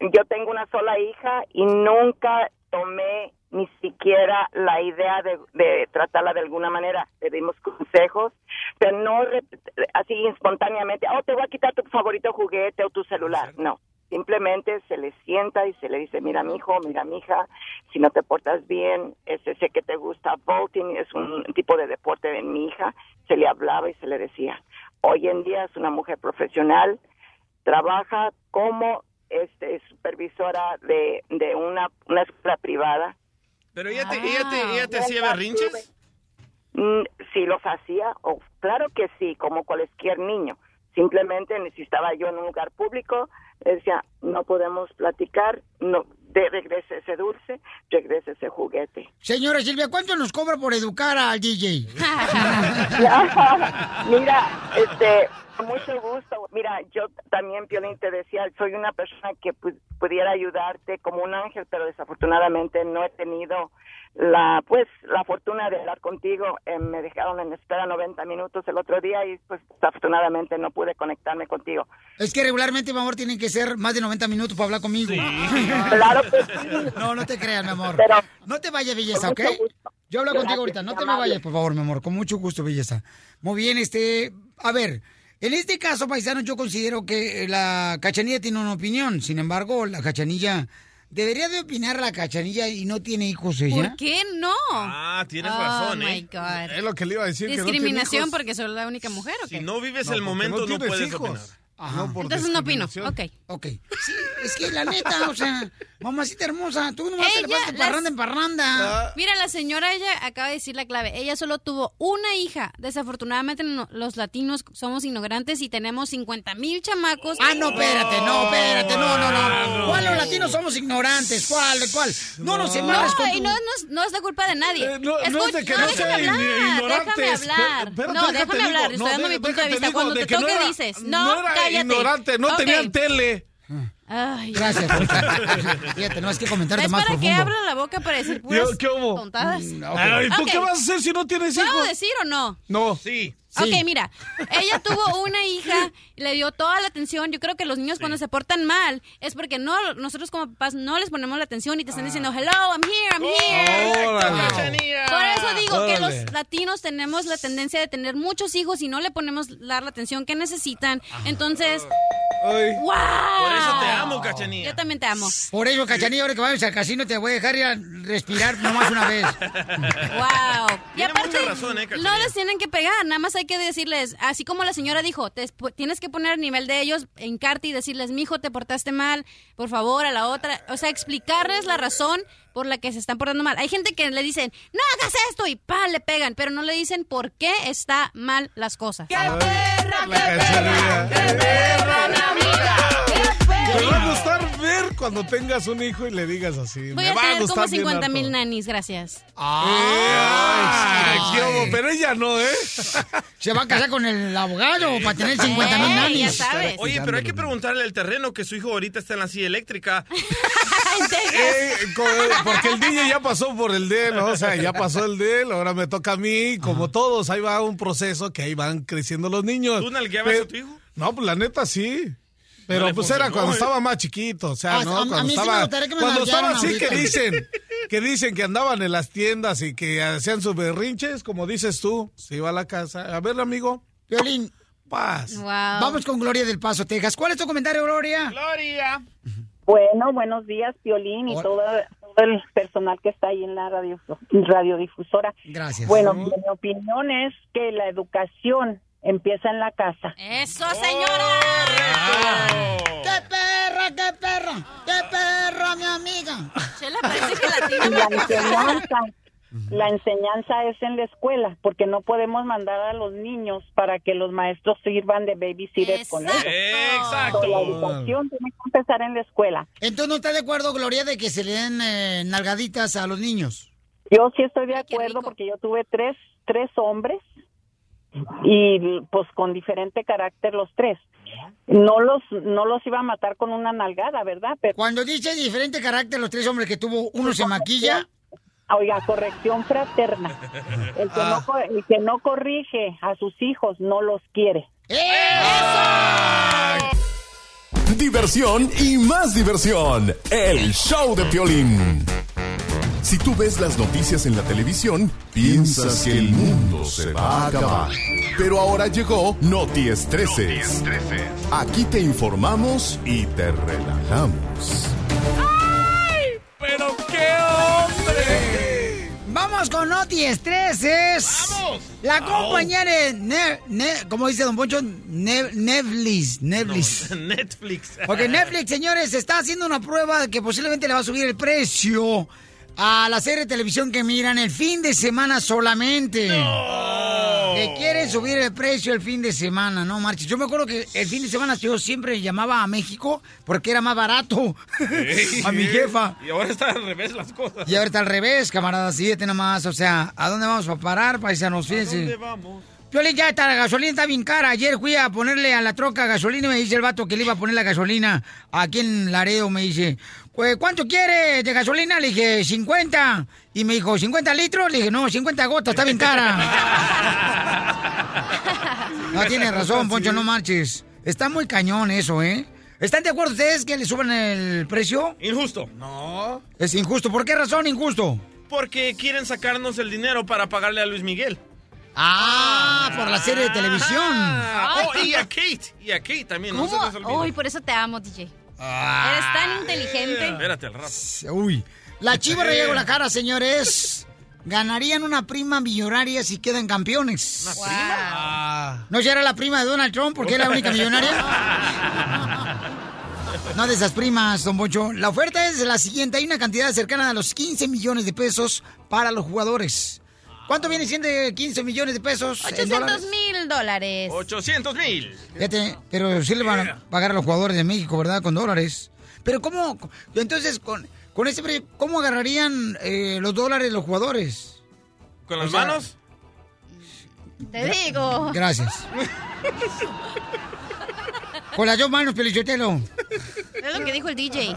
Yo tengo una sola hija y nunca tomé ni siquiera la idea de, de tratarla de alguna manera. Le dimos consejos, pero no re- así espontáneamente, oh, te voy a quitar tu favorito juguete o tu celular. No. Simplemente se le sienta y se le dice, mira mi hijo, mira mi hija, si no te portas bien, ese sé que te gusta vaulting, es un tipo de deporte de mi hija, se le hablaba y se le decía. Hoy en día es una mujer profesional, trabaja como este supervisora de, de una, una escuela privada. Pero ella te, ella te, ella te hacía berrinches. Mm, Si los hacía, o claro que sí, como cualquier niño. Simplemente necesitaba yo en un lugar público, decía, no podemos platicar, no, de, regrese ese dulce, regrese ese juguete. Señora Silvia, ¿cuánto nos cobra por educar al DJ? Mira, este, con mucho gusto. Mira, yo también, Piolín, te decía, soy una persona que pu- pudiera ayudarte como un ángel, pero desafortunadamente no he tenido la, pues, la fortuna de hablar contigo. Eh, me dejaron en espera 90 minutos el otro día y, pues, desafortunadamente no pude conectarme contigo. Es que regularmente, mi amor, tienen que ser más de 90 minutos para hablar conmigo. Claro que sí. No, no te creas, mi amor. Pero- no te vayas, belleza, ¿ok? Gusto. Yo hablo contigo ahorita. No te me vayas, por favor, mi amor. Con mucho gusto, belleza. Muy bien, este... A ver, en este caso, paisano, yo considero que la cachanilla tiene una opinión. Sin embargo, la cachanilla... ¿Debería de opinar la cachanilla y no tiene hijos ella? ¿Por qué no? Ah, tienes oh, razón, my ¿eh? God. Es lo que le iba a decir. que no tiene Discriminación hijos. porque soy la única mujer, ¿o qué? Si no vives No, el momento, no no, puedes hijos. opinar. Ajá. por Entonces no opino. Ok. Ok. Sí, es que la neta, o sea, mamacita hermosa, tú nomás te la las- parranda en parranda. Mira, la señora, ella acaba de decir la clave. Ella solo tuvo una hija. Desafortunadamente, no- los latinos somos ignorantes y tenemos 50 mil chamacos. Ah, no, espérate, no, espérate, no, no, no. ¿Cuál los latinos somos ignorantes? ¿Cuál, cuál? No nos embarres con No, tu... y no, no es- no es la culpa de nadie. Eh, no- no es de que no déjame hablar, déjame hablar. Pero- no, déjame digo, hablar, no, estoy dando de- mi punto de vista. digo Cuando de te que no toque era- dices, no no, era cállate. ignorante, no Ok. tenían tele. Ay, Gracias. Fíjate, no es que comentar de Es más para que profundo. abra la boca para decir puras ¿Qué hubo? tontadas. Ay, ¿tú Ok. qué vas a hacer si no tienes ¿Puedo hijos? decir o no? No. Sí. Ok, mira, ella tuvo una hija, le dio toda la atención. Yo creo que los niños cuando se portan mal es porque no nosotros como papás no les ponemos la atención y te están diciendo, hello, I'm here, I'm here. Órale. Por eso digo que los latinos tenemos la tendencia de tener muchos hijos y no le ponemos dar la atención que necesitan. Entonces, Ay. ¡wow! Por eso te amo, cachanilla. Yo también te amo. Por ello, cachanilla, ahora que vayas al casino te voy a dejar ir a respirar nomás una vez. Wow. Y Tiene aparte, mucha razón, ¿eh, Cachanilla? no les tienen que pegar, nada más hay que decirles, así como la señora dijo, te- tienes que poner a nivel de ellos, encarte y decirles, mijo, te portaste mal, por favor, a la otra, o sea, explicarles la razón por la que se están portando mal. Hay gente que le dicen, no hagas esto y pa, le pegan, pero no le dicen por qué está mal las cosas. La cachanilla. Te va a gustar ver cuando tengas un hijo y le digas así. Voy me a va a tener gustar como bien 50 mil nanis, gracias. Ay, qué hubo, pero ella no, ¿eh? ¿Se va a casar con el abogado para tener 50 mil nanis? ya sabes. Oye, pero hay que preguntarle al terreno que su hijo ahorita está en la silla eléctrica. Eh, porque el DJ ya pasó por el de él, ¿no? O sea, ya pasó el de él, ahora me toca a mí, como todos, ahí va un proceso que ahí van creciendo los niños. ¿Tú nalgueabas Pe- a tu hijo? No, pues la neta sí. Pero pues era cuando ¿eh? estaba más chiquito, o sea, Ah, ¿no? a- a cuando mí sí me estaba, gustaría que me cuando estaba así que dicen, que dicen que andaban en las tiendas y que hacían sus berrinches, como dices tú, se iba a la casa. A ver, amigo. Violín. Paz. Vamos con Gloria del Paso, Texas. ¿Cuál es tu comentario, Gloria? Gloria. Bueno, buenos días, Piolín y todo, todo el personal que está ahí en la radio, radiodifusora. Gracias. Bueno, mi opinión es que la educación empieza en la casa. ¡Eso, señora! ¡Qué perra, qué perra! ¡Qué perra, mi amiga! Chela, parece que Y la enseñanza, la enseñanza es en la escuela, porque no podemos mandar a los niños para que los maestros sirvan de babysitters con ellos. Exacto. So, La educación tiene que empezar en la escuela. Entonces, ¿no está de acuerdo, Gloria, de que se le den eh, nalgaditas a los niños? Yo sí estoy de acuerdo porque yo tuve tres, tres hombres y pues con diferente carácter los tres. No los, no los iba a matar con una nalgada, ¿verdad? Pero Cuando dice diferente carácter los tres hombres que tuvo, uno se maquilla. Oiga, corrección fraterna. El que, no, co- el que no corrige a sus hijos no los quiere. Diversión y más diversión. El show de Piolín. Si tú ves las noticias en la televisión, piensas que el mundo se va a acabar. Pero ahora llegó Noti Estreses. Aquí te informamos y te relajamos. Vamos con Noti Estreses. ¡Vamos! La compañía de, Ne- Ne- ¿cómo dice Don Poncho? Ne- Netflix. Netflix. Netflix. Porque Netflix, señores, está haciendo una prueba que posiblemente le va a subir el precio a la serie de televisión que miran el fin de semana solamente. Que quieren subir el precio el fin de semana, no marches. Yo me acuerdo que el fin de semana yo siempre llamaba a México porque era más barato. a mi jefa. Y ahora está al revés las cosas. Y ahora está al revés, camarada, síguete nomás. O sea, ¿a dónde vamos a parar, paisanos? Fíjense. ¿Dónde vamos? Piolín, ya está, la gasolina está bien cara. Ayer fui a ponerle a la troca gasolina y me dice el vato que le iba a poner la gasolina aquí en Laredo. Me dice, pues, ¿cuánto quiere de gasolina? Le dije, 50. Y me dijo, ¿50 litros? Le dije, no, 50 gotas, está bien cara. No, tiene razón, Poncho, no marches. Está muy cañón eso, ¿eh? ¿Están de acuerdo ustedes que le suban el precio? Injusto. No. Es injusto. ¿Por qué razón injusto? Porque quieren sacarnos el dinero para pagarle a Luis Miguel. Ah, por la serie de televisión. Ah, oh, y a Kate. Y a Kate también, no se. ¿Cómo? Uy, por eso te amo, DJ. Eres tan inteligente. Espérate al rato. Uy. La Chiva Rayego la cara, señores. Ganarían una prima millonaria si quedan campeones. ¿Una prima? ¿No ya era la prima de Donald Trump porque es la única millonaria? No de esas primas, don Poncho. La oferta es la siguiente. Hay una cantidad cercana a los 15 millones de pesos para los jugadores. ¿Cuánto viene siendo 15 millones de pesos en 800 dólares? mil dólares. 800 mil. Fíjate, pero sí le van a pagar a los jugadores de México, ¿verdad? Con dólares. Pero ¿cómo? Entonces, con, con ese precio, ¿cómo agarrarían eh, los dólares los jugadores? ¿Con las O sea, manos? Te digo. Gracias. Con las dos manos, Pelichotelo. Es lo que dijo el DJ.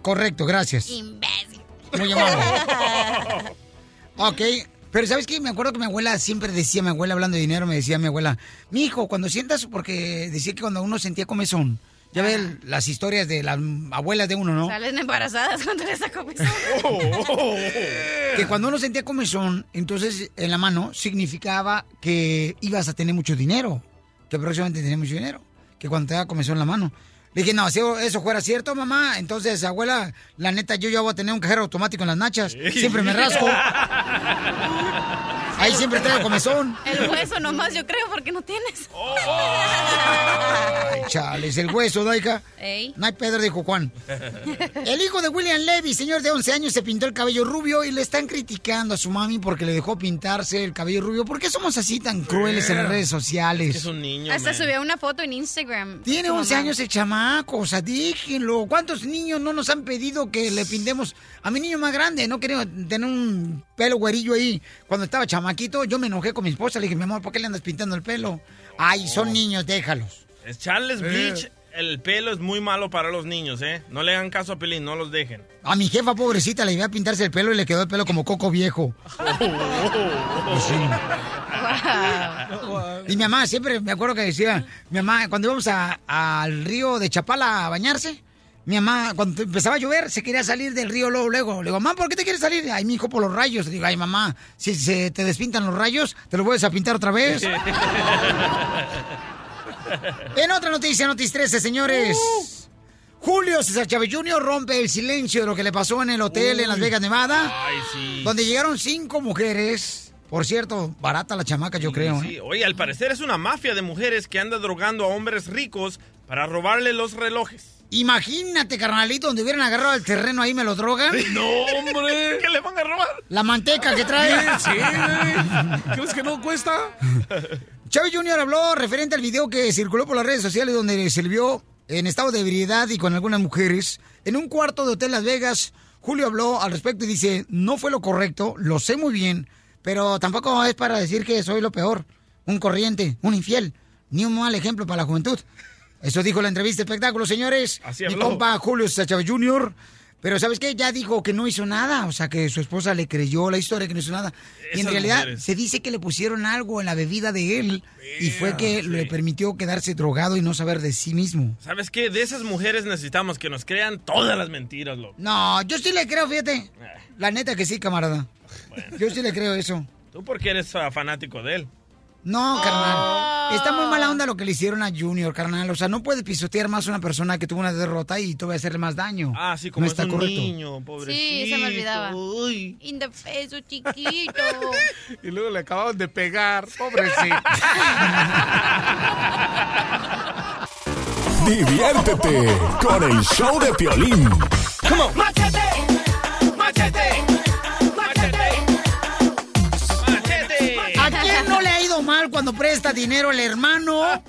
Correcto, gracias. Imbécil. Muy amable. Ok, pero ¿sabes qué? Me acuerdo que mi abuela siempre decía, mi abuela hablando de dinero, me decía mi abuela, mi hijo, cuando sientas, porque decía que cuando uno sentía comezón, ya ves las historias de las abuelas de uno, ¿no? Salen embarazadas cuando les da comezón. Que cuando uno sentía comezón, entonces en la mano significaba que ibas a tener mucho dinero, que próximamente tenías mucho dinero, que cuando te da comezón en la mano. Le dije, no, si eso fuera cierto, mamá, entonces, abuela, la neta, yo ya voy a tener un cajero automático en las nachas. Siempre me rasco. Ahí siempre traigo comezón. El hueso nomás, yo creo, porque no tienes. Ay, chales, el hueso, Daika. Ey. No hay Pedro, dijo Juan. El hijo de William Levy, señor de 11 años, se pintó el cabello rubio y le están criticando a su mami porque le dejó pintarse el cabello rubio. ¿Por qué somos así tan crueles en las redes sociales? Es un niño, Hasta man. subió una foto en Instagram. Tiene Su 11 mamá. años el chamaco, o sea, déjenlo. ¿Cuántos niños no nos han pedido que le pintemos? A mi niño más grande, no quería tener un pelo güerillo ahí. Cuando estaba chamaquito, yo me enojé con mi esposa. Le dije, mi amor, ¿por qué le andas pintando el pelo? Ay, son niños, déjalos. Echarles bleach, el pelo es muy malo para los niños, ¿eh? No le hagan caso a Pelín, no los dejen. A mi jefa, pobrecita, le iba a pintarse el pelo y le quedó el pelo como coco viejo. Sí. Y mi mamá siempre me acuerdo que decía, mi mamá, cuando íbamos a- al río de Chapala a bañarse, Mi mamá, cuando empezaba a llover, se quería salir del río luego, luego. Le digo, mamá, ¿por qué te quieres salir? Ay, mi hijo, por los rayos. Le digo, ay, mamá, si se te despintan los rayos, te los vuelves a pintar otra vez. En otra noticia, Notis 13, señores. Julio César Chávez Jr. rompe el silencio de lo que le pasó en el hotel en Las Vegas, Nevada. Ay, sí. Donde llegaron cinco mujeres. Por cierto, barata la chamaca, yo creo. Sí, ¿eh? Oye, al parecer es una mafia de mujeres que anda drogando a hombres ricos para robarle los relojes. Imagínate, carnalito, donde hubieran agarrado el terreno ahí me lo drogan. No, hombre. ¿Qué le van a robar? La manteca que trae. Sí. ¿Crees que no cuesta? Chávez Jr. habló referente al video que circuló por las redes sociales donde se le vio en estado de ebriedad y con algunas mujeres en un cuarto de Hotel Las Vegas. Julio habló al respecto y dice, no fue lo correcto, lo sé muy bien, pero tampoco es para decir que soy lo peor, un corriente, un infiel, ni un mal ejemplo para la juventud. Eso dijo la entrevista de espectáculo, señores. Así Mi habló. compa Julio Chávez Jr., pero ¿sabes qué? Ya dijo que no hizo nada, o sea, que su esposa le creyó la historia, que no hizo nada. y en realidad mujeres. se dice que le pusieron algo en la bebida de él y fue que le permitió quedarse drogado y no saber de sí mismo. ¿Sabes qué? De esas mujeres necesitamos que nos crean todas las mentiras, loco. No, yo sí le creo, fíjate. La neta que sí, camarada. Yo sí le creo eso. Tú porque eres ah, fanático de él. No, carnal. Está muy mala onda lo que le hicieron a Junior, carnal. O sea, no puede pisotear más a una persona que tuvo una derrota y todavía hacerle más daño. Ah, sí, como no es está un correcto. niño, pobrecito. Sí, se me olvidaba. Indefenso, chiquito. Y luego le acababan de pegar. Pobrecito. Diviértete con el show de Piolín. ¡Machete! ¡Machete! No le ha ido mal cuando presta dinero el hermano?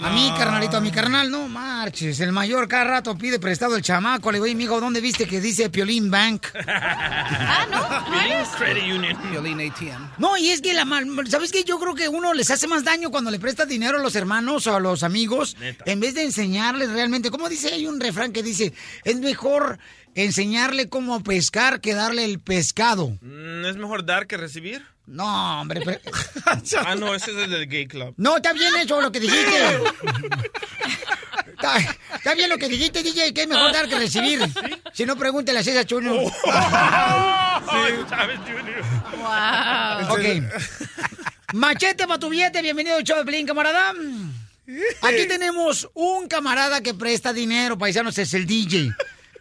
A mí, carnalito, a mi carnal, no marches. El mayor cada rato pide prestado el chamaco. Le digo, "Oye, mijo, ¿dónde viste que dice Piolín Bank? Ah, no. Credit Union. Piolín ATM. No, y es que la mal, ¿sabes qué? Yo creo que uno les hace más daño cuando le presta dinero a los hermanos o a los amigos Neta. en vez de enseñarles realmente. Como dice, hay un refrán que dice, es mejor enseñarle cómo pescar que darle el pescado. Mm, ¿Es mejor dar que recibir? No, hombre, pero- ah, no, ese es el del gay club. no, está bien eso lo que dijiste. Está, está bien lo que dijiste, DJ, que es mejor dar que recibir. Si no, pregúntele a César Chuno. Ay, Chávez Jr. Wow. Ok. Machete para tu billete, bienvenido al show de Blin, camarada. Aquí tenemos un camarada que presta dinero, paisanos, es el DJ.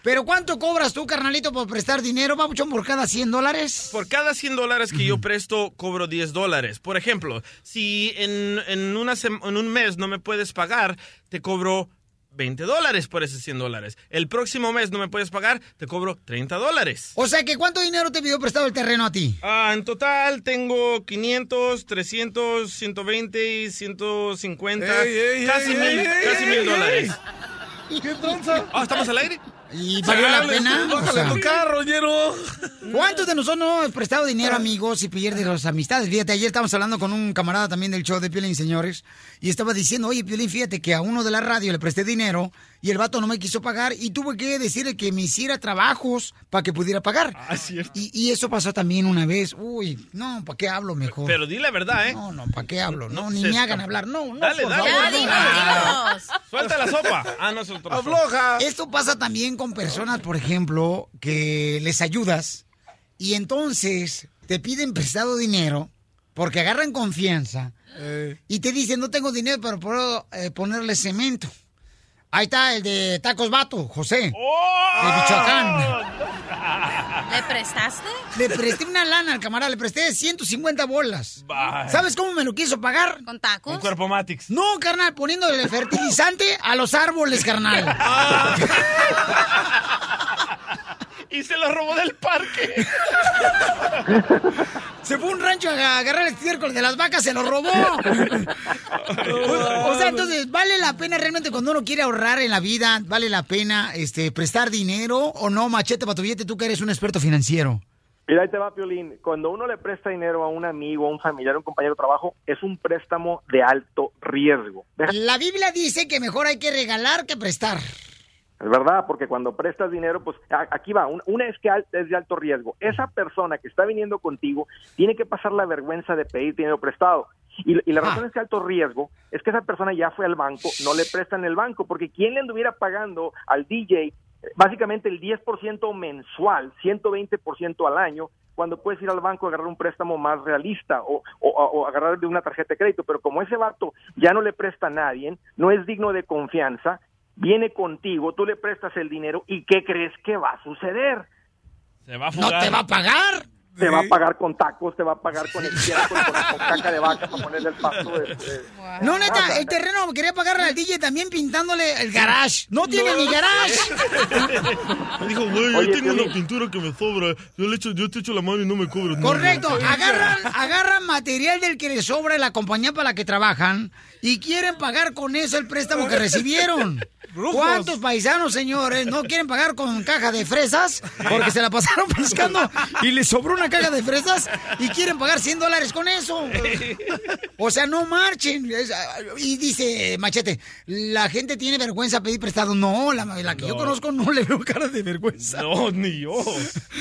Pero ¿cuánto cobras tú, carnalito, por prestar dinero, papuchón, por cada 100 dólares? Por cada 100 dólares que yo presto, cobro 10 dólares. Por ejemplo, si en, en, una en un mes no me puedes pagar, te cobro 20 dólares por esos 100 dólares. El próximo mes no me puedes pagar, te cobro 30 dólares. O sea, que ¿cuánto dinero te pidió prestado el terreno a ti? Ah, en total tengo 500, 300, 120 y 150. Ey, ey, casi ey, mil, casi mil dólares. ¿Qué tonza? Ah, ¿estamos al aire? ¿Y valió la pena? O Bájale tu carro, ñero. ¿Cuántos de nosotros no hemos prestado dinero, amigos, y pierdes las amistades? Fíjate, ayer estábamos hablando con un camarada también del show de Piolín, señores, y estaba diciendo, oye, Piolín, fíjate que a uno de la radio le presté dinero y el vato no me quiso pagar y tuve que decirle que me hiciera trabajos para que pudiera pagar. Ah, cierto. Y, y eso pasó también una vez. Uy, no, ¿para qué hablo mejor? Pero di la verdad, ¿eh? No, no, ¿para qué hablo? No, No, ni me hagan hablar. No, no, Dale, por dale. favor, Ya, no. dinos, dinos. Suelta la sopa. Ah, no es. Afloja. Esto pasa también con personas, por ejemplo, que les ayudas y entonces te piden prestado dinero porque agarran confianza Eh, y te dicen, no tengo dinero, pero puedo eh, ponerle cemento. Ahí está el de Tacos Vato, José, ¡Oh! de Michoacán. ¿Le prestaste? Le presté una lana al camarada, le presté 150 bolas. Vaya. ¿Sabes cómo me lo quiso pagar? ¿Con tacos? Un cuerpo Matix. No, carnal, poniéndole fertilizante a los árboles, carnal. Y se lo robó del parque. Se fue a un rancho a agarrar el estiércol de las vacas, se lo robó. o, o sea, entonces, ¿vale la pena realmente cuando uno quiere ahorrar en la vida? ¿Vale la pena este prestar dinero o no? Machete para tu billete, tú que eres un experto financiero. Mira, ahí te va, Piolín. Cuando uno le presta dinero a un amigo, a un familiar, a un compañero de trabajo, es un préstamo de alto riesgo. Deja- La Biblia dice que mejor hay que regalar que prestar. Es verdad, porque cuando prestas dinero, pues aquí va, un- una es que es de alto riesgo. Esa persona que está viniendo contigo tiene que pasar la vergüenza de pedir dinero prestado. Y, y la razón es que alto riesgo es que esa persona ya fue al banco, no le prestan el banco, porque ¿quién le anduviera pagando al DJ básicamente el 10% mensual, 120% al año, cuando puedes ir al banco a agarrar un préstamo más realista o, o, o agarrar de una tarjeta de crédito, pero como ese vato ya no le presta a nadie, no es digno de confianza, viene contigo, tú le prestas el dinero y ¿qué crees que va a suceder? Se va a ¿No te va a pagar? Te va a pagar con tacos, te va a pagar con estiércol, con, con caca de vaca para ponerle el pasto de... de- No, neta, el terreno quería pagarle al DJ también pintándole el garage. No tiene ni garage. Me dijo, güey, yo tengo una pintura que me sobra. Yo, le echo, yo te echo la mano y no me nada. Correcto, agarran, agarran material del que les sobra de la compañía para la que trabajan y quieren pagar con eso el préstamo que recibieron. ¿Cuántos paisanos, señores, no quieren pagar con caja de fresas porque se la pasaron pescando y les sobró una caja de fresas y quieren pagar 100 dólares con eso? O sea, no marchen. Y dice Machete, la gente tiene vergüenza pedir prestado. No, la, la que yo No. conozco no le veo cara de vergüenza. No, ni yo.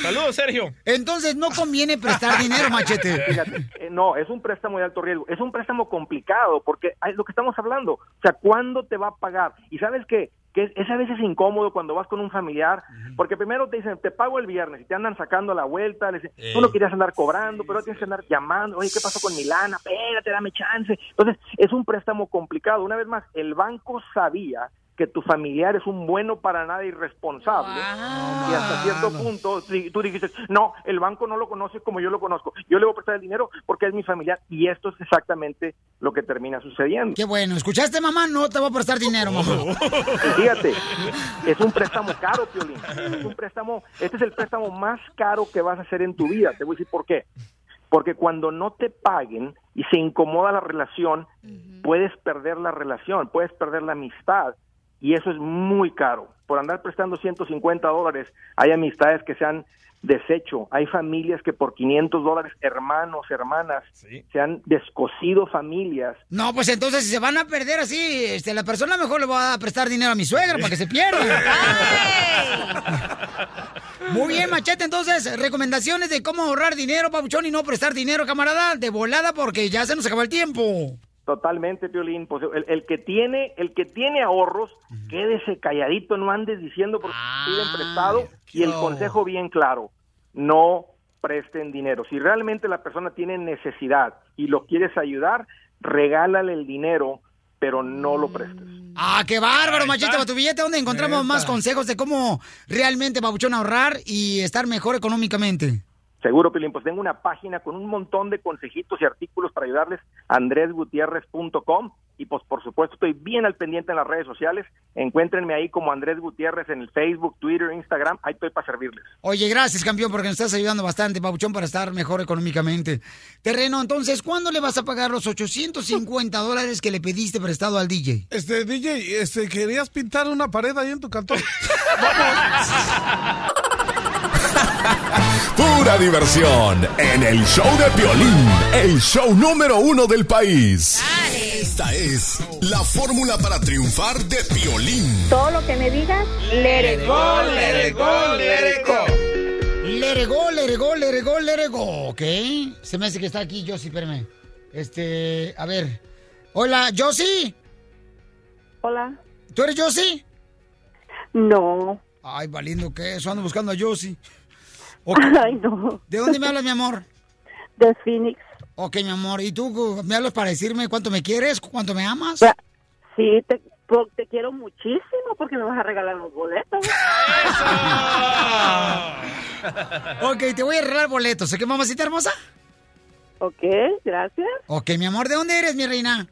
Saludos, Sergio. Entonces no conviene prestar dinero, Machete. Fíjate, eh, no, es un préstamo de alto riesgo, es un préstamo complicado, porque es lo que estamos hablando, o sea, ¿cuándo te va a pagar? Y sabes qué? Que es, a veces incómodo cuando vas con un familiar, porque primero te dicen, te pago el viernes, y te andan sacando a la vuelta, le dicen, tú no querías andar cobrando, pero tienes que andar llamando, oye, ¿qué pasó con mi lana? Espérate, dame chance. Entonces, es un préstamo complicado. Una vez más, el banco sabía que tu familiar es un bueno para nada irresponsable y hasta cierto punto tú dijiste no el banco no lo conoce como yo lo conozco yo le voy a prestar el dinero porque es mi familiar y esto es exactamente lo que termina sucediendo. Qué bueno, ¿escuchaste, mamá? No te voy a prestar dinero, mamá. Y fíjate es un préstamo caro Piolín. Es un préstamo este es el préstamo más caro que vas a hacer en tu vida. Te voy a decir por qué. Porque cuando no te paguen y se incomoda la relación puedes perder la relación puedes perder la amistad y eso es muy caro. Por andar prestando 150 dólares, hay amistades que se han deshecho, hay familias que por 500 dólares, hermanos, hermanas, se han descosido familias. No, pues entonces si se van a perder así, este, la persona mejor le va a prestar dinero a mi suegra para que se pierda. Muy bien, Machete. Entonces, recomendaciones de cómo ahorrar dinero, Pabuchón, y no prestar dinero, camarada, de volada porque ya se nos acaba el tiempo. Totalmente, Piolín. Pues el, el que tiene, el que tiene ahorros, quédese calladito, no andes diciendo porque piden prestado. Y el consejo bien claro, no presten dinero. Si realmente la persona tiene necesidad y lo quieres ayudar, regálale el dinero, pero no lo prestes. Ah, qué bárbaro, Machete, para tu billete, donde encontramos más consejos de cómo realmente, Pabuchón, ahorrar y estar mejor económicamente. Seguro, Pilín, pues tengo una página con un montón de consejitos y artículos para ayudarles, andresgutierrez.com. Y pues por supuesto estoy bien al pendiente en las redes sociales. Encuéntrenme ahí como Andrés Gutiérrez en el Facebook, Twitter, Instagram. Ahí estoy para servirles. Oye, gracias, campeón, porque nos estás ayudando bastante, Pabuchón, para estar mejor económicamente. Terreno, entonces, ¿cuándo le vas a pagar los 850 dólares que le pediste prestado al DJ? Este, DJ, este, ¿querías pintar una pared ahí en tu cantón? Pura diversión en el show de Piolín, el show número uno del país. Esta es la fórmula para triunfar de Piolín. Todo lo que me digas, let it go, let it go, let it go. Let it go, let it go, let it go, let it go, ¿ok? Se me hace que está aquí Josie, espérame. Este, a ver. Hola, Josie. Hola. ¿Tú eres Josie? No. Ay, valiendo que eso, ando buscando a Josie. Ay, no. ¿De dónde me hablas, mi amor? De Phoenix. Ok, mi amor. ¿Y tú me hablas para decirme cuánto me quieres, cuánto me amas? Sí, te, quiero muchísimo porque me vas a regalar los boletos. ok, te voy a arreglar boletos. ¿Ok, mamacita hermosa? Ok, gracias. Ok, mi amor, ¿de dónde eres, mi reina?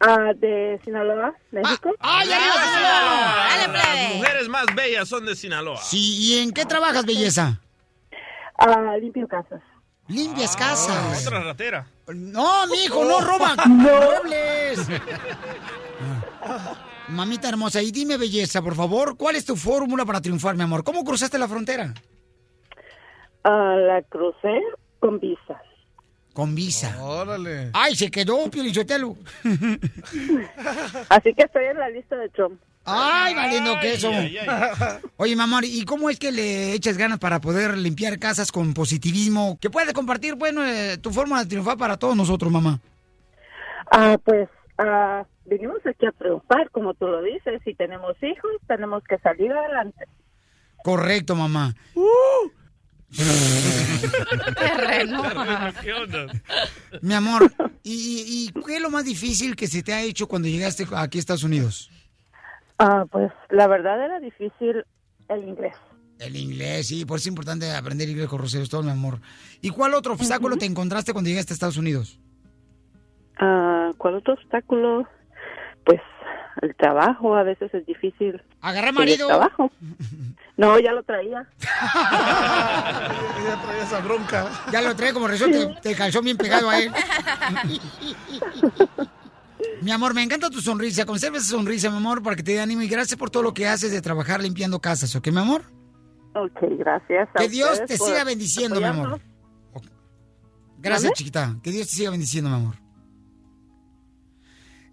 Ah, de Sinaloa, México. ¡Ay, Las mujeres más bellas son de Sinaloa. Sí, ¿y en qué trabajas, belleza? Ah, limpio casas. Limpias Ah, casas. Otra ratera. No, mijo, no roba muebles. Mamita hermosa, y dime, belleza, por favor, ¿cuál es tu fórmula para triunfar, mi amor? ¿Cómo cruzaste la frontera? Ah, la crucé con visa. Con visa. Órale. Ay, se quedó, Piolichotelo. Así que estoy en la lista de Trump. Ay, valiendo queso. Oye, mi amor, ¿y cómo es que le echas ganas para poder limpiar casas con positivismo? Que puedes compartir, bueno, eh, tu forma de triunfar para todos nosotros, mamá. Ah, pues ah, venimos aquí a triunfar, como tú lo dices. Si tenemos hijos, tenemos que salir adelante. Correcto, mamá. Terreno. ¿Qué onda? Mi amor, ¿y, y qué es lo más difícil que se te ha hecho cuando llegaste aquí a Estados Unidos? Ah, pues la verdad era difícil el inglés. El inglés, sí, por eso es importante aprender inglés con Rocío todo, mi amor. ¿Y cuál otro obstáculo te encontraste cuando llegaste a Estados Unidos? Ah, ¿Cuál otro obstáculo? Pues el trabajo a veces es difícil. Agarra El marido. trabajo. No, ya lo traía. Ya traía esa bronca. Ya lo trae como resorte, te calzó bien pegado a él. Mi amor, me encanta tu sonrisa. Conserva esa sonrisa, mi amor, para que te dé ánimo y gracias por todo lo que haces de trabajar limpiando casas, ¿ok, mi amor? Ok, gracias. a Que Dios te siga bendiciendo, mi amor. Gracias, chiquita. Que Dios te siga bendiciendo, mi amor.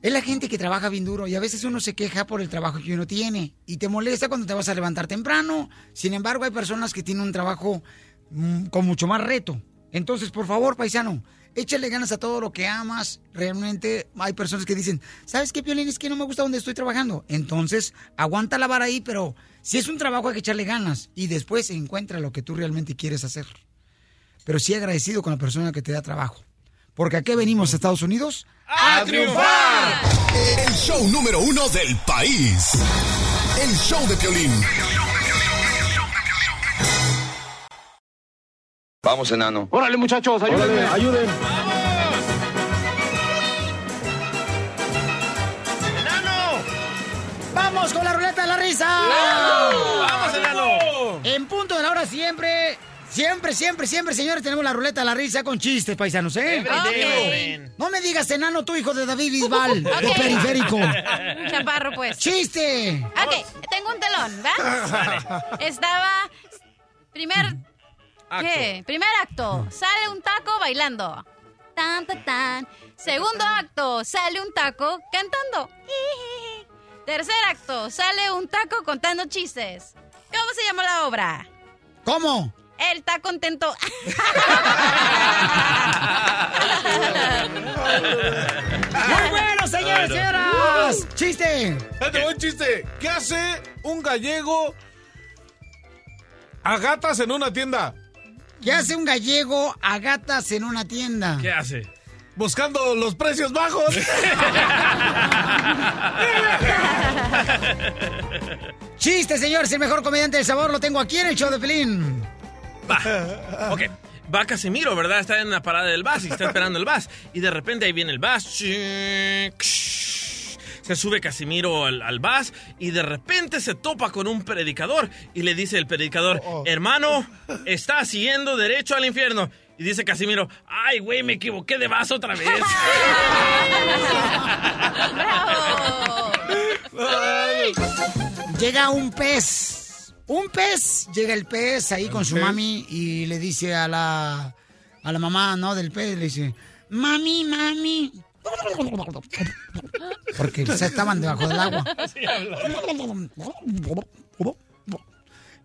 Es la gente que trabaja bien duro y a veces uno se queja por el trabajo que uno tiene y te molesta cuando te vas a levantar temprano. Sin embargo, hay personas que tienen un trabajo mm, con mucho más reto. Entonces, por favor, paisano, échale ganas a todo lo que amas. Realmente hay personas que dicen, ¿sabes qué, Piolín? Es que no me gusta donde estoy trabajando. Entonces, aguanta la vara ahí, pero si es un trabajo hay que echarle ganas y después encuentra lo que tú realmente quieres hacer. Pero sí agradecido con la persona que te da trabajo. Porque aquí venimos a Estados Unidos ¡A triunfar! El show número uno del país. El show de Piolín. Vamos, enano. Órale, muchachos, ayúdenme, ayuden. ¡Vamos con la ruleta de la risa! ¡Vamos, enano! En punto de la hora siempre, siempre, siempre, siempre, señores, tenemos la ruleta de la risa con chistes, paisanos, ¿eh? No me digas enano, tu hijo de David Bisbal, de Ok. periférico. Chaparro, pues. ¡Chiste! Ok, tengo un telón, ¿va? Estaba. Primer. ¿Qué? Primer acto. Sale un taco bailando. Tan, tan, tan. Segundo acto. Sale un taco cantando. Tercer acto. Sale un taco contando chistes. ¿Cómo se llama la obra? ¿Cómo? Él está contento. ¡Muy bueno, señores, señoras! ¡Chiste! Fíjate, buen chiste. ¿Qué hace un gallego a gatas en una tienda? ¿Qué hace un gallego a gatas en una tienda? ¿Qué hace? Buscando los precios bajos. Chiste, señores, el mejor comediante del sabor lo tengo aquí en el show de Pelín. Va. Ok. Va Casimiro, ¿verdad? Está en la parada del bus y está esperando el bus. Y de repente ahí viene el bus. Se sube Casimiro al, al bus y de repente se topa con un predicador y le dice el predicador, hermano, está siguiendo derecho al infierno. Y dice Casimiro, ay, güey, me equivoqué de bus otra vez. Llega un pez. Un pez. Llega el pez ahí con su pez? mami y le dice a la, a la mamá, ¿no? Del pez, le dice, mami, mami. Porque se estaban debajo del agua.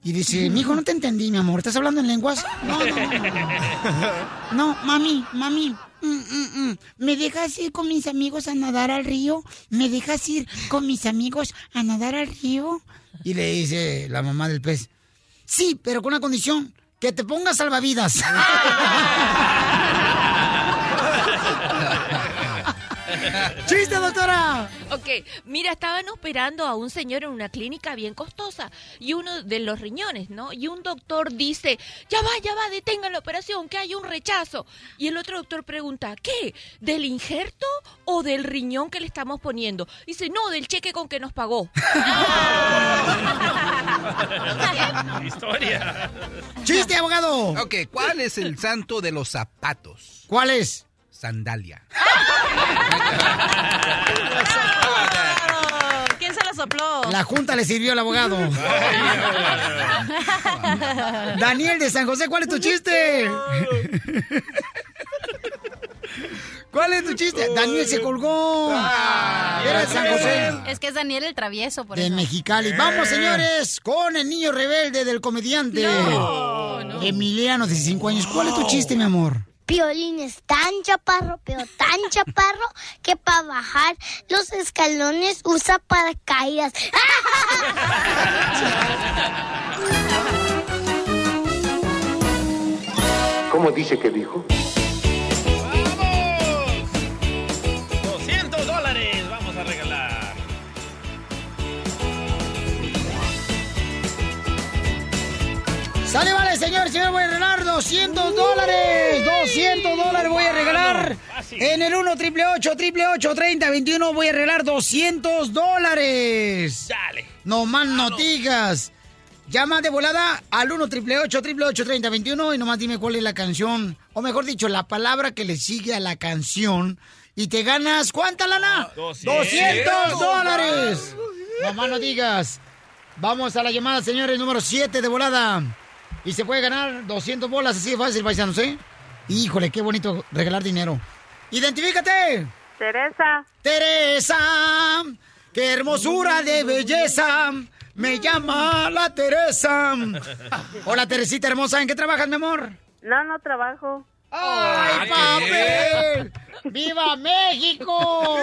Y dice, mijo, no te entendí, mi amor. ¿Estás hablando en lenguas? No, no, no. No, mami, mami. mm, mm, mm. ¿Me dejas ir con mis amigos a nadar al río? ¿Me dejas ir con mis amigos a nadar al río? Y le dice la mamá del pez, sí, pero con una condición, que te pongas salvavidas. ¡Chiste, doctora! Ok, mira, estaban operando a un señor en una clínica bien costosa y uno de los riñones, ¿no? Y un doctor dice, ya va, ya va, detengan la operación, que hay un rechazo. Y el otro doctor pregunta, ¿qué? ¿Del injerto o del riñón que le estamos poniendo? Dice, no, del cheque con que nos pagó. Historia. ¡Chiste, abogado! Ok, ¿cuál es el santo de los zapatos? ¿Cuál es? Sandalia. ¿Quién se lo sopló? La junta le sirvió al abogado. Daniel de San José, ¿cuál es tu chiste? ¿Cuál es tu chiste? Daniel se colgó. Era de San José. Es que es Daniel el travieso, por De eso. Mexicali. Vamos, señores, con el niño rebelde del comediante. No, no. Emiliano, de 5 años. ¿Cuál es tu chiste, mi amor? Piolín es tan chaparro, pero tan chaparro, que para bajar los escalones usa paracaídas. ¿Cómo dice que dijo? Sale, vale, señor, señor, voy a regalar 200 dólares. 200 dólares voy a regalar. En el 1 triple 8 triple 8 30 21 voy a regalar 200 dólares. Dale. No más noticas. Llama de volada al 1 triple 8 triple 8 30 21 y nomás dime cuál es la canción. O mejor dicho, la palabra que le sigue a la canción. Y te ganas, ¿cuánta lana? 200 dólares. No más no digas. Vamos a la llamada, señores, número 7 de volada. Y se puede ganar 200 bolas así de fácil, paisanos, ¿eh? Híjole, qué bonito regalar dinero. ¡Identifícate! Teresa. Teresa, qué hermosura de belleza. Me llama la Teresa. Hola, Teresita hermosa, ¿en qué trabajas, mi amor? No, no trabajo. ¡Ay, papel! ¡Viva México!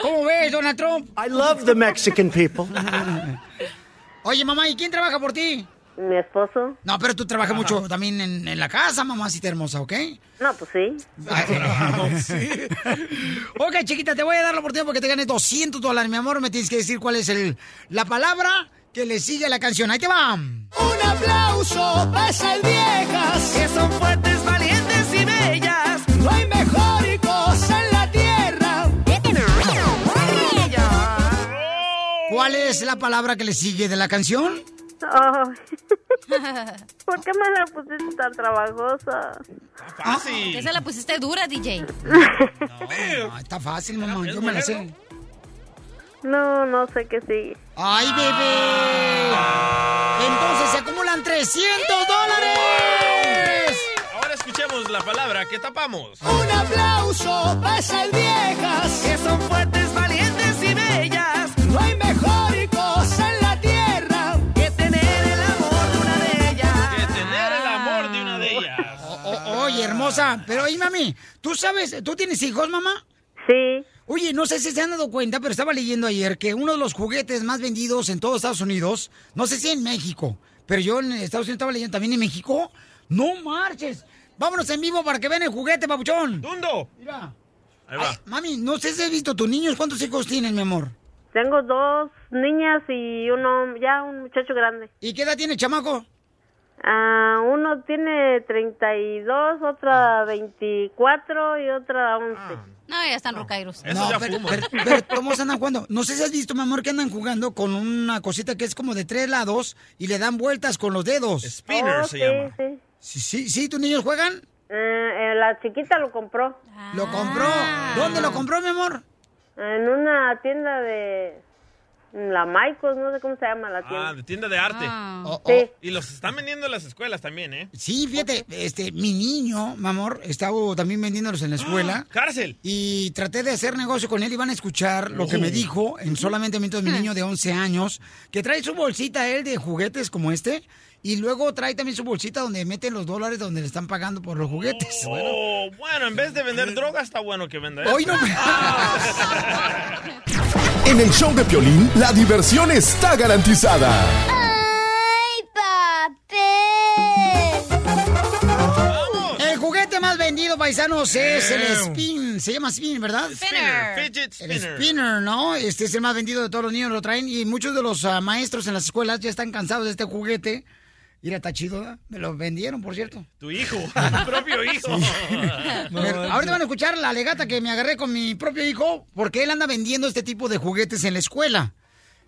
¿Cómo ves, Donald Trump? I love the Mexican people. Oye, mamá, ¿y quién trabaja por ti? Mi esposo. No, pero tú trabajas mucho también en, en la casa, mamacita hermosa, ¿ok? No, pues sí. Ok, chiquita, te voy a dar la oportunidad porque te ganes 200 dólares, mi amor. Me tienes que decir cuál es el, la palabra que le sigue a la canción. Ahí te va. Un aplauso para esas viejas que son fuertes, valientes y bellas. ¿Cuál es la palabra que le sigue de la canción? Ay. ¿Por qué me la pusiste tan trabajosa? Fácil. Esa la pusiste dura, DJ. No, está fácil, mamá. Yo me la sé. No, no sé qué sigue. ¡Ay, bebé! Entonces se acumulan 300 dólares. Ahora escuchemos la palabra que tapamos. Un aplauso para esas viejas que son fuertes, hermosa, pero oye, mami, ¿tú sabes, tú tienes hijos, mamá? Sí. Oye, no sé si se han dado cuenta, pero estaba leyendo ayer que uno de los juguetes más vendidos en todos Estados Unidos, no sé si en México, pero yo en Estados Unidos estaba leyendo también en México. ¡No marches! Vámonos en vivo para que vean el juguete, papuchón. ¡Dundo! Mira. Ahí va. Ay, mami, no sé si has visto tus niños. ¿Cuántos hijos tienen, mi amor? Tengo dos niñas y uno, ya un muchacho grande. ¿Y qué edad tiene chamaco? Ah, uno tiene 32, otra 24 y otra 11. No, ya están rocairos. no, pero, pero, pero ¿cómo se andan jugando? No sé si has visto, mi amor, que andan jugando con una cosita que es como de tres lados y le dan vueltas con los dedos. Spinner Oh, se sí, llama. sí. Sí, sí, sí, ¿tus niños juegan? Eh, eh, la chiquita lo compró. Lo compró. ¿Dónde lo compró, mi amor? En una tienda de... La Maicos, no sé cómo se llama la Ah, tienda. de tienda de arte. Oh, oh. Sí. Y los están vendiendo en las escuelas también, ¿eh? Sí, fíjate, este, mi niño, mi amor, estaba también vendiéndolos en la escuela. ¡Cárcel! Y traté de hacer negocio con él y van a escuchar lo que me dijo en solamente minutos mi niño de 11 años, que trae su bolsita él de juguetes como este. Y luego trae también su bolsita donde mete los dólares donde le están pagando por los juguetes. Oh, bueno, en vez de vender droga, está bueno que venda Hoy no esto. En el show de Piolín, la diversión está garantizada. ¡Ay, papel! El juguete más vendido, paisanos, es el spin. Se llama spin, ¿verdad? Spinner. Fidget El spinner. spinner, ¿no? Este es el más vendido de todos los niños, lo traen. Y muchos de los ah, maestros en las escuelas ya están cansados de este juguete. Mira, está chido, ¿verdad? Me lo vendieron, por cierto. Tu hijo, tu propio hijo. Ahorita van a escuchar la legata que me agarré con mi propio hijo, porque él anda vendiendo este tipo de juguetes en la escuela.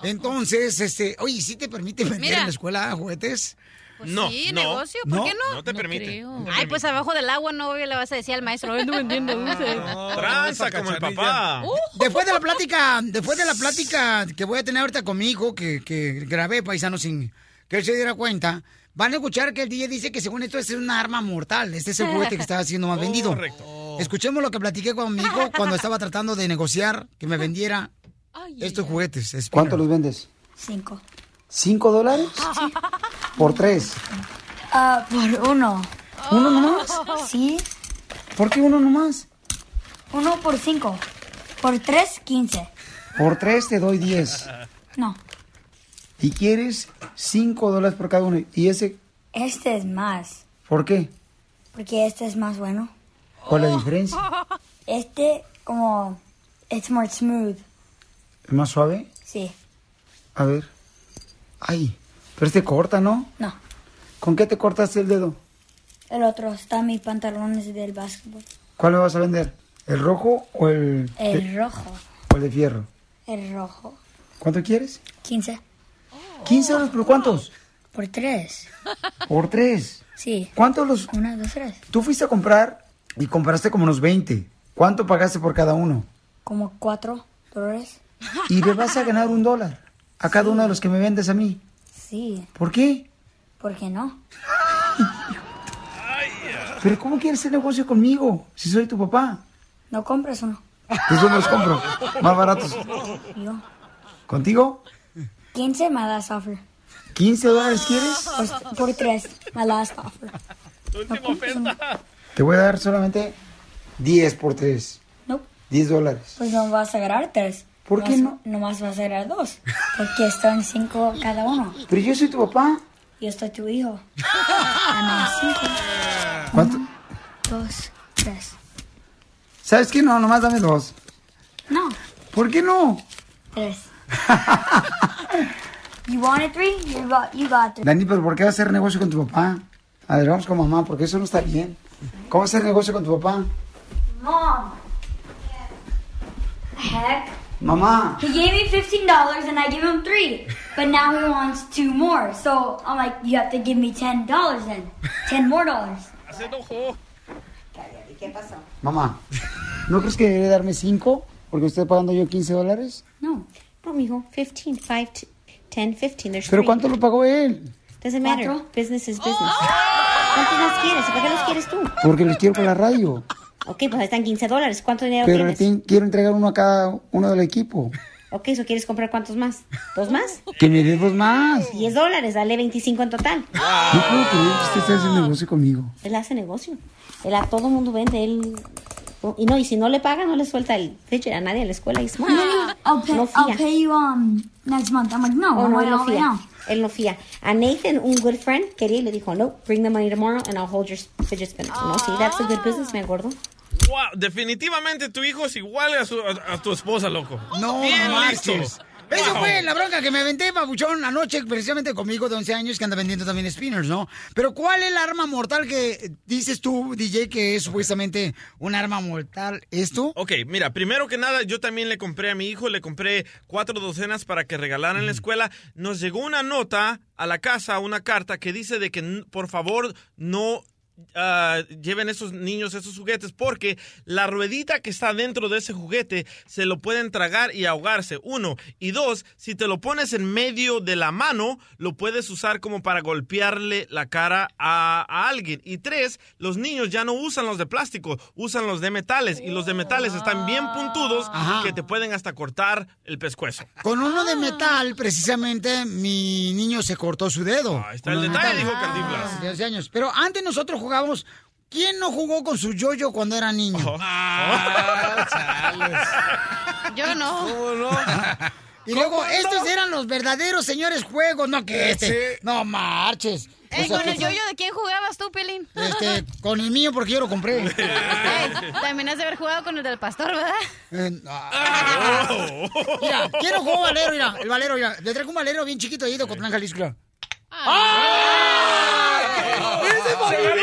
Entonces, este, oye, ¿sí te permite vender Mira. en la escuela juguetes? Pues No, sí, no. negocio, ¿por ¿No? qué no? No te permite. creo. Ay, pues abajo del agua no le vas a decir al maestro, ando vendiendo dulces. Tranza como el papá. Después de la plática, después de la plática que voy a tener ahorita con mi hijo, que, que grabé paisano sin que él se diera cuenta, van a escuchar que el DJ dice que según esto es un arma mortal. Este es el juguete que está siendo más vendido. Correcto. Escuchemos lo que platiqué con mi hijo cuando estaba tratando de negociar que me vendiera estos juguetes. ¿Cuánto los vendes? Cinco. ¿Cinco dólares? Por tres. Ah, por uno. ¿Uno nomás? Sí. ¿Por qué uno nomás? Uno por cinco. Por tres, quince. Por tres te doy diez. No. Y quieres cinco dólares por cada uno. ¿Y ese Este es más. por qué? Porque este es más bueno. ¿Cuál es la diferencia? Este, como. It's more smooth. ¿Es más suave? Sí. A ver. Ay, pero este corta, ¿no? No. ¿Con qué te cortaste el dedo? El otro está en mis pantalones del básquetbol. ¿Cuál me vas a vender? ¿El rojo o el, El de- rojo. o el de fierro? El rojo. ¿Cuánto quieres? 15. ¿15 dólares por cuántos? Por tres. Por tres. Sí. ¿Cuántos los...? Una, dos, tres. Tú fuiste a comprar y compraste como unos 20. ¿Cuánto pagaste por cada uno? Como cuatro dólares. Y le vas a ganar un dólar a cada uno de los que me vendes a mí. Sí. ¿Por qué? ¿Por qué no? ¿Pero cómo quieres hacer negocio conmigo si soy tu papá? No compres uno. Pues yo me los compro, más baratos. Yo. ¿Contigo? 15, my last offer. ¿15 dólares quieres? Pues, por tres, my last offer. No compres uno. Te voy a dar solamente 10 por 3. No. 10 dólares. Pues no vas a ganar tres. ¿Por qué Nomás- Nomás vas a ganar dos. Porque están cinco cada uno. Pero yo soy tu papá. Yo estoy tu hijo. Dame cinco. ¿Cuánto? Dos, tres. ¿Sabes qué? No, nomás dame dos. No, ¿Por qué no? tres. you wanted three? You got, you got three. Dani, ¿pero por qué vas a hacer negocio con tu papá? A ver, vamos con mamá, porque eso no está bien. ¿Cómo hacer negocio con tu papá? Mom. Heck. Mamá. He gave me fifteen dollars and I give him three, but now he wants two more. So I'm like, you have to give me ten dollars then, ten more dollars. Se enojó. ¿Qué pasó? Mamá, ¿no crees que debería darme 5? Porque estoy pagando yo 15 dólares. No. No, mijo. 15, 5, 10, 15. There's ¿Pero three. cuánto lo pagó él? Doesn't matter. Business is business. ¿Cuántos más quieres? ¿Para qué los quieres tú? Porque los quiero para la radio. Ok, pues ahí están 15 dólares. ¿Cuánto dinero Pero tienes? ti- quiero entregar uno a cada uno del equipo. Ok, ¿eso quieres comprar cuántos más? ¿Dos más? Que me dé dos más. 10 dólares, dale 25 en total. No puedo creer que usted esté haciendo negocio conmigo. Él hace negocio. Él a todo mundo vende. Él... Y no, y si no le paga, no le suelta el fidget a nadie en la escuela. Y es And then he- I'll pay, No I'll fía. pay you um next month. I'm like, no, Oh, no, él no fía. now. Él no fía. A Nathan, un good friend, quería y le dijo, no, bring the money tomorrow and I'll hold your fidget spinner. No, sí, that's a good business, me acuerdo. Wow, definitivamente tu hijo es igual a, su- a- a tu esposa, loco. No Bien marches. Eso Wow. fue la bronca que me aventé, papuchón, anoche, precisamente conmigo de 11 años, que anda vendiendo también spinners, ¿no? Pero ¿cuál es el arma mortal que dices tú, DJ, que es supuestamente un arma mortal? ¿Es tú? Ok, mira, primero que nada, yo también le compré a mi hijo, le compré cuatro docenas para que regalaran en la escuela. Nos llegó una nota a la casa, una carta que dice de que por favor no ah, lleven esos niños esos juguetes porque la ruedita que está dentro de ese juguete se lo pueden tragar y ahogarse, uno. Y dos, si te lo pones en medio de la mano, lo puedes usar como para golpearle la cara a, a alguien. Y tres, los niños ya no usan los de plástico, usan los de metales. Y los de metales están bien puntudos que te pueden hasta cortar el pescuezo. Con uno de metal, precisamente, mi niño se cortó su dedo. Está el detalle, dijo Cantinflas. De 11 años. Pero antes nosotros jugábamos... ¿Quién no jugó con su yoyo cuando era niño? Yo no. Y luego, estos eran los verdaderos señores juegos, no que este. Sí. No marches. Ey, O sea, con el yoyo, ¿de quién jugabas tú, Pelín? Este, con el mío porque yo lo compré. Ey, también has de haber jugado con el del pastor, ¿verdad? Eh, Mira, ¿quién no jugó valero? Mira, el valero, mira. Le traigo un valero bien chiquito ahí de Cotlán, Jalisco. Mira.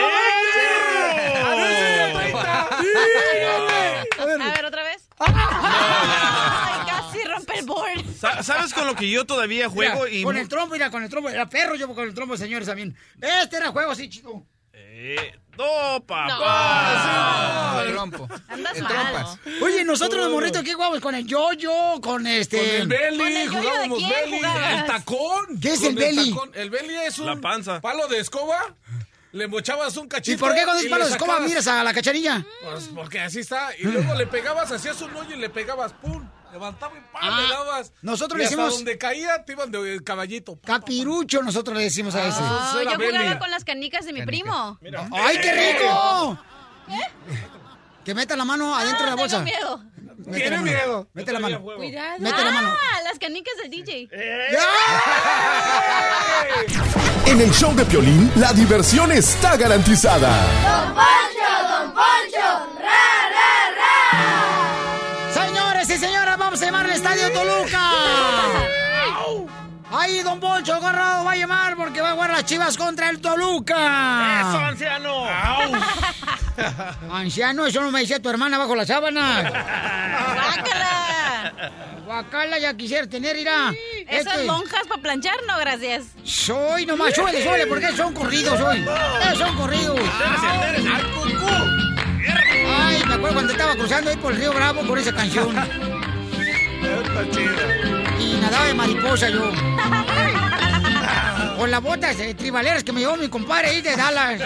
¡Ese A ver, otra vez. Ay, casi rompe el board. Sa- ¿Sabes con lo que yo todavía juego? Mira, y con el trompo, mira, con el trompo. Era perro yo con el trompo, señores, también. Este era juego así, chido. Eh, no, papá. No, trompo. Andas El mal. Oye, nosotros los morritos, ¿qué jugamos? Con el yoyo, con este... Con el belly, ¿Con el yoyo de jugábamos quién belly. jugabas? El tacón. ¿Qué es Con el belly? tacón. El belly es un La panza. palo de escoba. Le mochabas un cachito. ¿Y por qué con palo le de escoba miras a la cacharilla? Pues porque así está. Y luego le pegabas, hacías un hoyo y le pegabas, ¡pum! Levantaba y ¡pam! Ah, le dabas. nosotros y le hasta decimos- donde caía, te iban de caballito. Capirucho nosotros le decimos a ese. Oh, Eso era yo jugaba con las canicas de mi primo. ¡Ay, qué rico! Que meta la mano adentro de la bolsa. Tengo miedo. Mete Tiene la mano. miedo. Mete la mano. Cuidado. Mete la mano. Ah, las canicas del DJ. En el show de Piolín, la diversión está garantizada. Don Poncho, Don Poncho, ra, ra, Señores y señoras, vamos a llamar al Estadio Toluca. Ahí Don Poncho Agarrado va a llamar porque va a jugar las chivas contra el Toluca. ¡Eso, anciano! Anciano, eso no me decía tu hermana bajo las sábanas. ¡Guácala! Guacala ya quisiera tener, irá. Esas monjas para planchar, no, gracias. Soy nomás, suele, suele, porque son corridos hoy. Eh, son corridos. Ay, me acuerdo cuando estaba cruzando ahí por el río Bravo por esa canción. Nadaba de mariposa yo. Con las botas eh, tribaleras que me llevó mi compadre ahí de Dallas.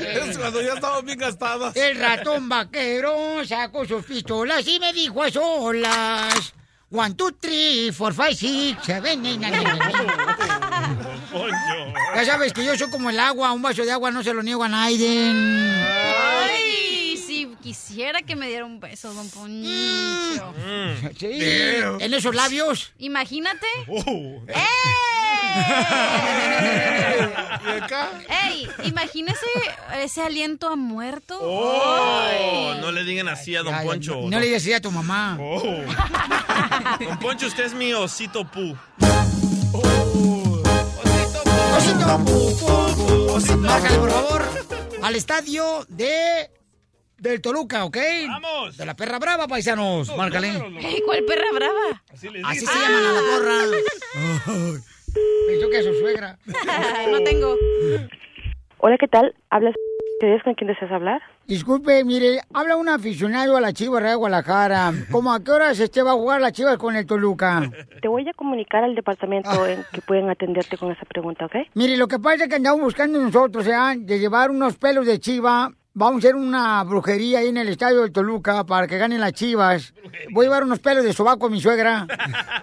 Es cuando ya estaban bien gastadas. El ratón vaquero sacó sus pistolas y me dijo a solas. One, two, three, four, five, six, seven, eight, nine, ten, Ya sabes que yo soy como el agua, un vaso de agua no se lo niego a Naiden. Ay, quisiera que me diera un beso, don Poncho. Sí, en esos labios. Imagínate. ¡Eh! ¿Y acá? ¡Ey! Imagínese ese aliento a muerto. Oh, no le digan así a Don Ay, Poncho. No, no le digas así a tu mamá. Oh. Don Poncho, usted es mi osito pu. Márcale, por favor, al estadio de... Del Toluca, ¿ok? ¡Vamos! De la perra brava, paisanos. Márcale. Ey, ¿Cuál perra brava? Así se llaman a la porra. Ay, Pensó que a su suegra. no tengo. Hola, ¿qué tal? ¿Hablas con quién deseas hablar? Disculpe, mire, habla un aficionado a la Chivas de Guadalajara. ¿Cómo a qué horas este va a jugar la Chivas con el Toluca? Te voy a comunicar al departamento en que pueden atenderte con esa pregunta, ¿ok? Mire, lo que pasa es que andamos buscando nosotros, ¿eh? De llevar unos pelos de chiva. Vamos a hacer una brujería ahí en el estadio de Toluca para que ganen las chivas. Voy a llevar unos pelos de sobaco a mi suegra.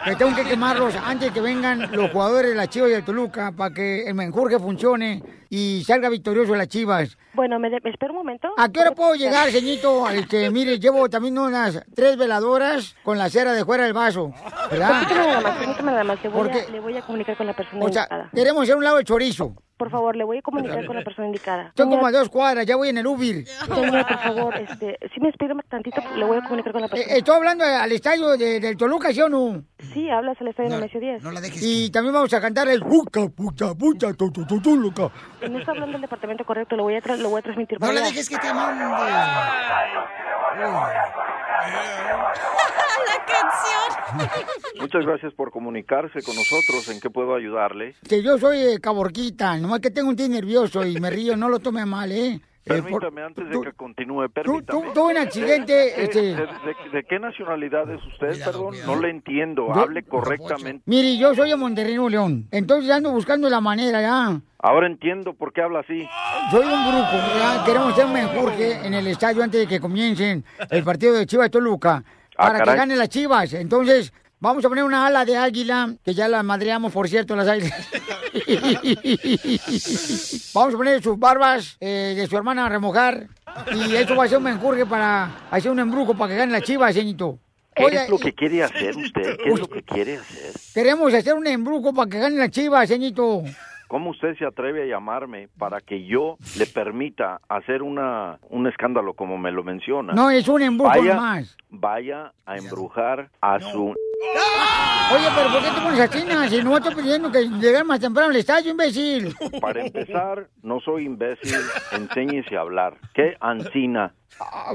Que tengo que quemarlos antes de que vengan los jugadores de las chivas y del Toluca para que el menjurje funcione y salga victorioso las chivas. Bueno, me, de- me espera un momento. ¿A qué hora puedo llegar, señito? Este, mire, llevo también unas tres veladoras con la cera de fuera del vaso. ¿Verdad? Permítame nada más, permítame nada más. Le voy, Porque- a, le voy a comunicar con la persona O sea, indicada. queremos hacer un lado de chorizo. Por favor, le voy a comunicar con la persona indicada. Estoy como a Señor, dos cuadras, ya voy en el Ubir. señor, por favor, este, si me espera tantito, le voy a comunicar con la Eh, persona. estoy hablando al estadio de- del Toluca, ¿sí o no? Sí, hablas al estadio Nemesio 10. No la dejes. Y también vamos a cantar el to, to, to, Toluca. No está hablando el departamento correcto, lo voy a, tra- lo voy a transmitir. No allá. dejes que te mande. la canción. Muchas gracias por comunicarse con nosotros. ¿En qué puedo ayudarle? Que yo soy eh, caborquita, nomás que tengo un tío nervioso y me río, no lo tome mal, ¿eh? Eh, Permítame, antes de que continúe, permítame. tu- tuve un accidente, ¿De, este- de- de- de qué nacionalidad es usted, perdón? No le entiendo. Yo- Hable correctamente. Mire, yo soy de Monterrey, Nuevo León. Entonces ando buscando la manera, ¿ya? Ahora entiendo por qué habla así. Soy un brujo, ¿ya? Queremos hacer un menjurje en el estadio antes de que comiencen el partido de Chivas Toluca. Ah, Para que ganen las Chivas. Entonces, vamos a poner una ala de águila, que ya la madreamos, por cierto, las águilas. vamos a poner sus barbas eh, de su hermana a remojar. Y eso va a ser un menjurje para hacer un embrujo para que ganen las Chivas, señorito. ¿Qué Oiga, es lo que quiere hacer usted? ¿Qué es lo que quiere hacer? Queremos hacer un embrujo para que ganen las Chivas, señorito. ¿Cómo usted se atreve a llamarme para que yo le permita hacer una un escándalo como me lo menciona? No, es un embrujo vaya, nomás. Vaya a embrujar a su... Oye, pero ¿por qué te pones así? Si no estoy pidiendo que llegar más temprano al estadio, imbécil. Para empezar, no soy imbécil, enséñese a hablar. ¿Qué ansina?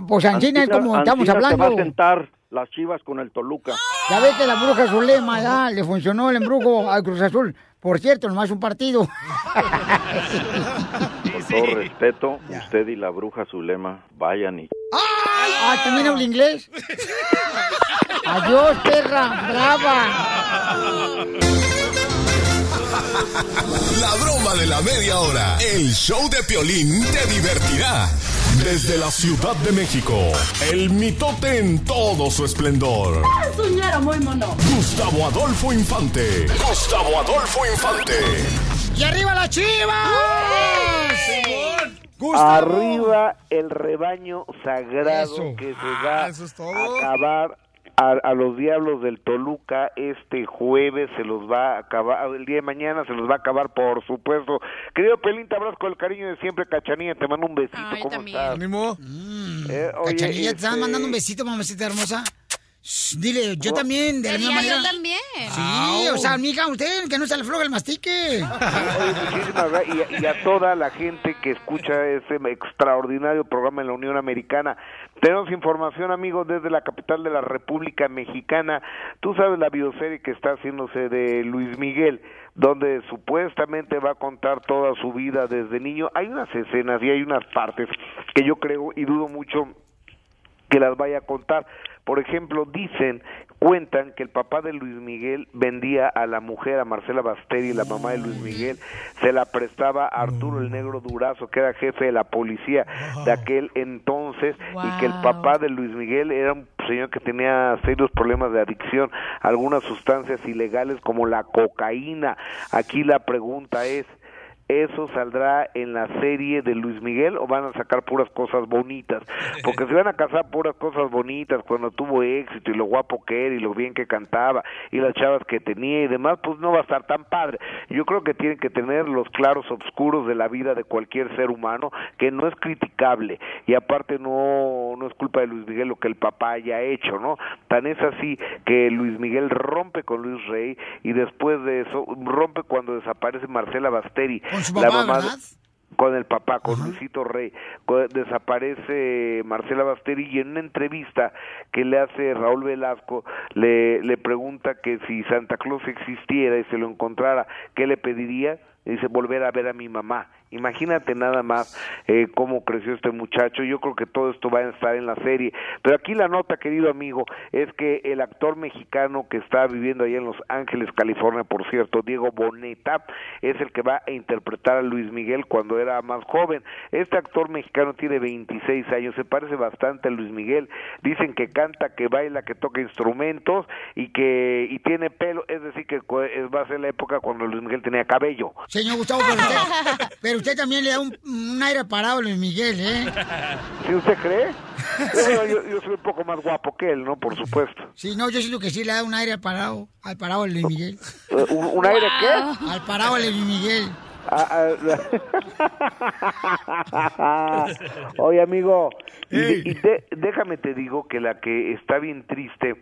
Pues Ancina es como estamos Ancina se va a hablando. sentar las chivas con el Toluca. Ya ves que la bruja Zulema, ya, le funcionó el embrujo al Cruz Azul. Por cierto, nomás un partido. Con todo respeto, usted y la bruja Zulema vayan y... Ah, ¿también habla inglés? Adiós, perra, brava. La broma de la media hora. El show de Piolín te divertirá. Desde la Ciudad de México, el mitote en todo su esplendor. Soñara muy mono. Gustavo Adolfo Infante. Gustavo Adolfo Infante. ¡Y arriba la chiva! Arriba el rebaño sagrado Eso. que se Ah, va es todo. a acabar a, a los diablos del Toluca este jueves se los va a acabar el día de mañana se los va a acabar por supuesto querido Pelín te abrazo con el cariño de siempre Cachanilla te mando un besito ¿cómo estás? Ánimo. Eh, oye, Cachanilla, te están este, mandando un besito, mamacita hermosa. Dile, yo también, de la misma yo también. Sí, o sea, mija, usted, que no se le afloja el mastique. Oye, muchísimas gracias. Y, a- y a toda la gente que escucha ese extraordinario programa en la Unión Americana. Tenemos información, amigos, desde la capital de la República Mexicana. Tú sabes la bioserie que está haciéndose de Luis Miguel, donde supuestamente va a contar toda su vida desde niño. Hay unas escenas y hay unas partes que yo creo y dudo mucho que las vaya a contar. Por ejemplo, dicen, cuentan que el papá de Luis Miguel vendía a la mujer, a Marcela Basteri, la mamá de Luis Miguel, se la prestaba a Arturo el Negro Durazo, que era jefe de la policía de aquel entonces, y que el papá de Luis Miguel era un señor que tenía serios problemas de adicción a algunas sustancias ilegales como la cocaína. Aquí la pregunta es, ¿Eso saldrá en la serie de Luis Miguel o van a sacar puras cosas bonitas? Porque si van a casar puras cosas bonitas cuando tuvo éxito y lo guapo que era y lo bien que cantaba y las chavas que tenía y demás, pues no va a estar tan padre. Yo creo que tienen que tener los claros oscuros de la vida de cualquier ser humano, que no es criticable y aparte no, no es culpa de Luis Miguel lo que el papá haya hecho, ¿no? Tan es así que Luis Miguel rompe con Luis Rey y después de eso rompe cuando desaparece Marcela Basteri, Con su la mamá con el papá, con Luisito Rey. Desaparece Marcela Basteri y en una entrevista que le hace Raúl Velasco le, le pregunta que si Santa Claus existiera y se lo encontrara, ¿qué le pediría? Y dice, volver a ver a mi mamá. Imagínate nada más eh, cómo creció este muchacho. Yo creo que todo esto va a estar en la serie. Pero aquí la nota, querido amigo, es que el actor mexicano que está viviendo allá en Los Ángeles, California, por cierto, Diego Boneta, es el que va a interpretar a Luis Miguel cuando era más joven. Este actor mexicano tiene 26 años, se parece bastante a Luis Miguel. Dicen que canta, que baila, que toca instrumentos y que y tiene pelo, es decir, que es- va a ser la época cuando Luis Miguel tenía cabello. Señor Gustavo, pero usted, pero usted también le da un, un aire parado a Luis Miguel, ¿eh? ¿Sí usted cree? Yo, yo soy un poco más guapo que él, ¿no? Por supuesto. Sí, no, yo siento que sí le da un aire parado, al parado a Luis Miguel. ¿Un, un aire qué? Al parado a Luis Miguel. Ah, ah, Oye, amigo, y de- y de- déjame te digo que la que está bien triste,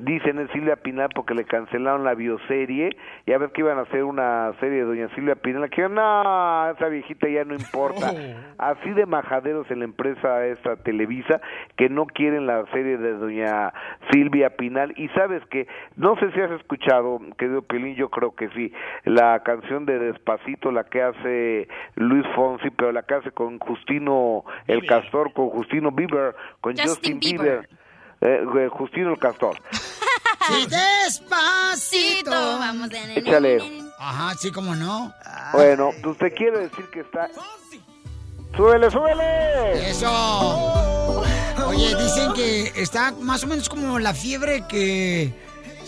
dicen es Silvia Pinal porque le cancelaron la bioserie, y a ver que iban a hacer una serie de Doña Silvia Pinal, que no, esa viejita ya no importa. Así de majaderos en la empresa esta Televisa, que no quieren la serie de Doña Silvia Pinal, y sabes que, no sé si has escuchado, querido Pelín, yo creo que sí, la canción de Despacito, la que hace Luis Fonsi, pero la que hace con Justino el Castor, con Justino Bieber, con Justin Justin, Bieber. Bieber, eh, Justino el Castor. Sí, despacito. Vamos de Échale. Ajá, sí, cómo no. Bueno, pues te quiero decir que está... ¡Súbele, súbele! Eso. Oye, dicen que está más o menos como la fiebre que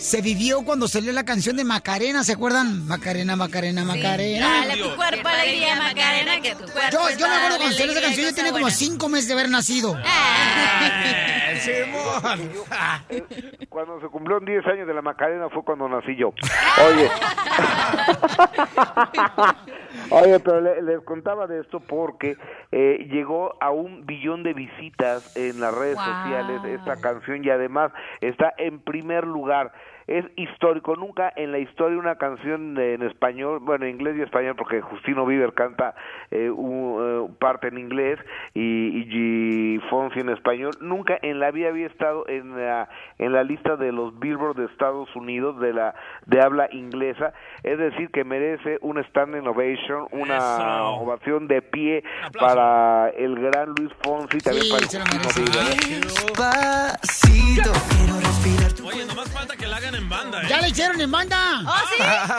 se vivió cuando salió la canción de Macarena, ¿se acuerdan? Macarena, Macarena, Macarena. Dale tu cuerpo alegría, Macarena, que tu cuerpo Yo, yo me acuerdo cuando salió esa canción, yo tenía como cinco meses de haber nacido. Eh, Cuando se cumplieron 10 años de la Macarena fue cuando nací yo. Oye. Oye, pero le- les contaba de esto porque eh, llegó a un billón de visitas en las redes Wow. sociales esta canción y además está en primer lugar. Es histórico, nunca en la historia una canción en español, bueno, en inglés y español, porque Justino Bieber canta eh, un, eh, parte en inglés y, y Fonsi en español, nunca en la vida había estado en la, en la lista de los Billboard de Estados Unidos de la de habla inglesa, es decir, que merece un standing ovation, una Eso. ovación de pie para el gran Luis Fonsi, también para Justino Bieber. Oye, nomás falta que la hagan en banda, ¿eh? Ya le hicieron en banda. ¿Oh,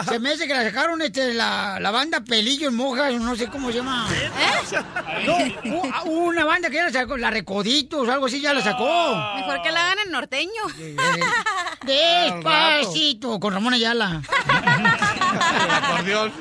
sí? Se me hace que la sacaron este, la, la banda Pelillo en Mojas, no sé cómo se llama. ¿Eh? No, u- una banda que ya la sacó, la Recoditos, algo así, ya la sacó. Mejor que la hagan en norteño. Despacito, con Ramón Ayala. Acordeón.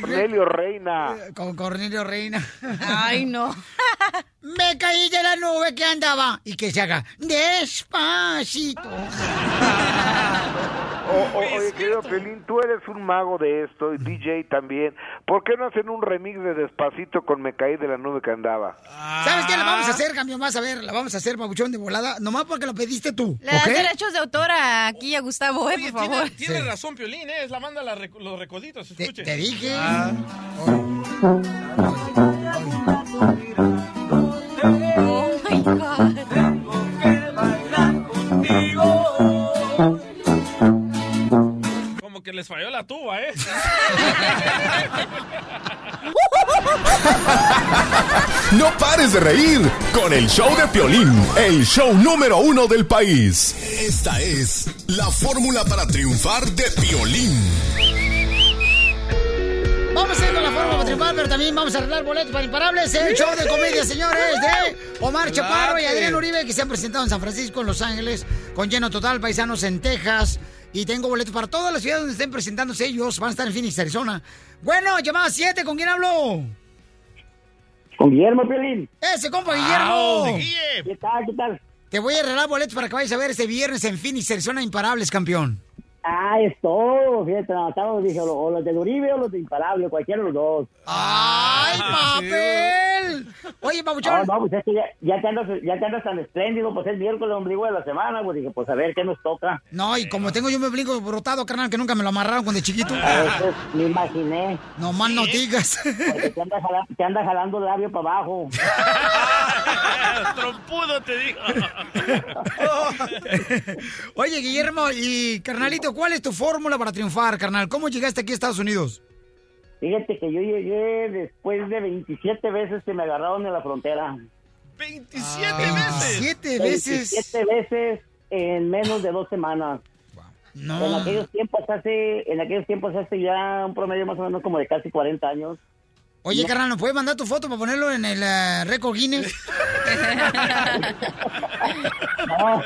Cornelio Reina. Con Cornelio Reina. Ay, no. Me caí de la nube que andaba y que se haga despacito. O- o- oye, querido Pelín, tú eres un mago de esto, y DJ también. ¿Por qué no hacen un remix de Despacito con Me caí de la nube que andaba? ¿Sabes qué? La vamos a hacer, cambio más. A ver, la vamos a hacer, babuchón de volada. Nomás porque lo pediste tú. Le das ¿ok? derechos de autor a- aquí a Gustavo, eh, Oye, por favor. tiene, tiene razón, Piolín, ¿eh? es la rec- Los Recoditos, escuche. te dije. Oh my God. Como que les falló la tuba, ¿eh? No pares de reír con el show de Piolín, el show número uno del país. Esta es la fórmula para triunfar de Piolín. Vamos a ir con la forma para triunfar, pero también vamos a arreglar boletos para imparables. El show de comedia, señores, de Omar Chaparro y Adrián Uribe, que se han presentado en San Francisco, en Los Ángeles, con lleno total, paisanos en Texas. Y tengo boletos para todas las ciudades donde estén presentándose ellos. Van a estar en Phoenix, Arizona. Bueno, llamada 7, ¿con quién hablo? Con Guillermo Piolín. Ese compa Guillermo. Ah, ¿Qué tal? ¿Qué tal? Te voy a arreglar boletos para que vayas a ver este viernes en Phoenix, Arizona, Imparables, campeón. Ah, es todo. Fíjate, no, estamos, dije, o los de Uribe o los de Imparable, cualquiera de los dos. ¡Ay, papel! Oye, Pabuchón. No, no, pues es que ya, ya, que andas, ya que andas tan espléndido, pues es miércoles ombligo de la semana, pues dije, pues a ver qué nos toca. No, y como tengo yo mi obligo brotado, carnal, que nunca me lo amarraron cuando de chiquito. A veces me imaginé. No más no digas. Porque te anda, jala- te anda jalando el labio para abajo. Trompudo te digo. Oye, Guillermo y carnalito, ¿cuál es tu fórmula para triunfar, carnal? ¿Cómo llegaste aquí a Estados Unidos? Fíjate que yo llegué después de 27 veces que me agarraron en la frontera. ¿27 veces? 27 veces. 27 veces en menos de dos semanas. No. En aquellos tiempos hace, en aquellos tiempos hace ya un promedio más o menos como de casi 40 años. Oye, carnal, ¿nos puedes mandar tu foto para ponerlo en el eh, récord Guinness? No,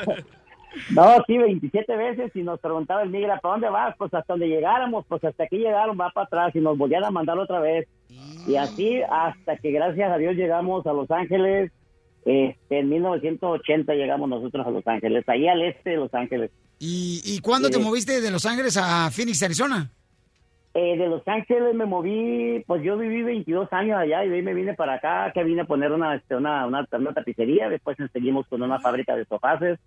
no, sí, 27 veces y nos preguntaba el migra, ¿para dónde vas? Pues hasta donde llegáramos, pues hasta aquí llegaron, va para atrás y nos volvían a mandar otra vez. Y así hasta que gracias a Dios llegamos a Los Ángeles, este, en 1980 llegamos nosotros a Los Ángeles, ahí al este de Los Ángeles. ¿Y, y cuándo te Sí. moviste de Los Ángeles a Phoenix, Arizona? Eh, de Los Ángeles me moví, pues yo viví 22 años allá y de ahí me vine para acá, que vine a poner una, este, una, una, una tapicería, después seguimos con una fábrica de sofaces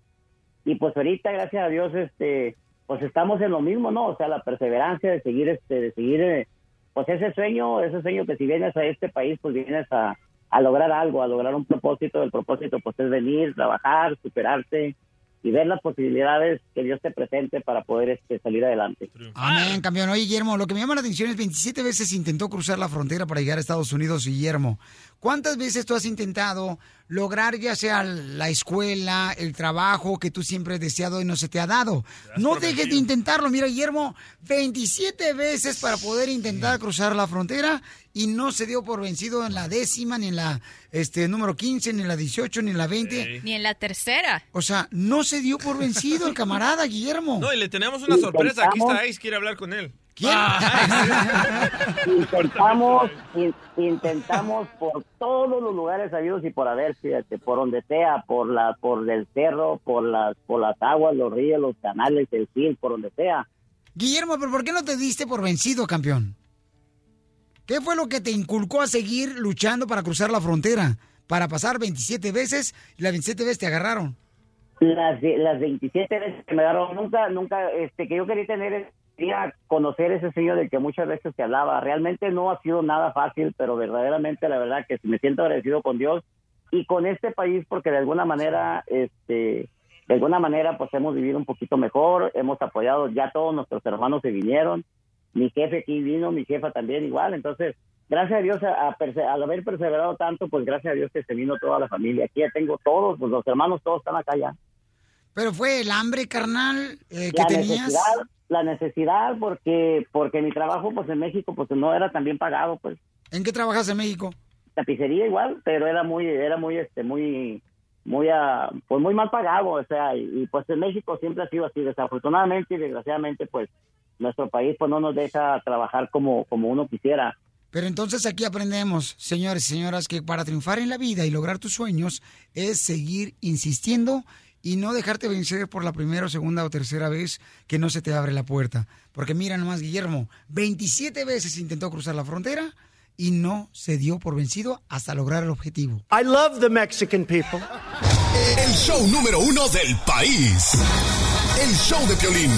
y pues ahorita, gracias a Dios, este, pues estamos en lo mismo, ¿no? O sea, la perseverancia de seguir, este, de seguir, eh, pues ese sueño, ese sueño que si vienes a este país, pues vienes a, a lograr algo, a lograr un propósito, el propósito pues es venir, trabajar, superarte y ver las posibilidades que Dios te presente para poder este, salir adelante. Amén, campeón. Oye, Guillermo, lo que me llama la atención es 27 veces intentó cruzar la frontera para llegar a Estados Unidos, Guillermo. ¿Cuántas veces tú has intentado lograr ya sea la escuela, el trabajo que tú siempre has deseado y no se te ha dado? No dejes de intentarlo. Mira, Guillermo, 27 veces para poder intentar cruzar la frontera y no se dio por vencido en la décima, ni en la este número 15, ni en la 18, ni en la 20. Ni en la tercera. O sea, no se dio por vencido el camarada, Guillermo. No, y le tenemos una sorpresa. Aquí está Ace, quiere hablar con él. intentamos in- intentamos por todos los lugares habidos y por haber fíjate por donde sea por la por el cerro por las por las aguas los ríos los canales el fil por donde sea Guillermo, pero ¿por qué no te diste por vencido, campeón? ¿Qué fue lo que te inculcó a seguir luchando para cruzar la frontera? Para pasar 27 veces y las 27 veces te agarraron. las las 27 veces que me agarró nunca nunca este que yo quería tener quería conocer ese señor del que muchas veces te hablaba realmente no ha sido nada fácil pero verdaderamente la verdad que me siento agradecido con Dios y con este país porque de alguna manera este de alguna manera pues hemos vivido un poquito mejor hemos apoyado ya todos nuestros hermanos se vinieron mi jefe aquí vino mi jefa también igual entonces gracias a Dios a, al haber perseverado tanto pues gracias a Dios que se vino toda la familia aquí ya tengo todos pues los hermanos todos están acá ya Pero fue el hambre, carnal, eh, que la tenías. necesidad, la necesidad porque porque mi trabajo pues en México pues no era tan bien pagado pues ¿En qué trabajas en México? tapicería igual pero era muy era muy este muy muy ah, pues muy mal pagado o sea y, y, pues en México siempre ha sido así desafortunadamente y desgraciadamente pues nuestro país pues no nos deja trabajar como como uno quisiera Pero entonces aquí aprendemos, señores y señoras, que para triunfar en la vida y lograr tus sueños es seguir insistiendo y no dejarte vencer por la primera o segunda o tercera vez que no se te abre la puerta. Porque mira nomás, Guillermo, 27 veces intentó cruzar la frontera y no se dio por vencido hasta lograr el objetivo. I love the Mexican people. El show número uno del país. El show de Piolín.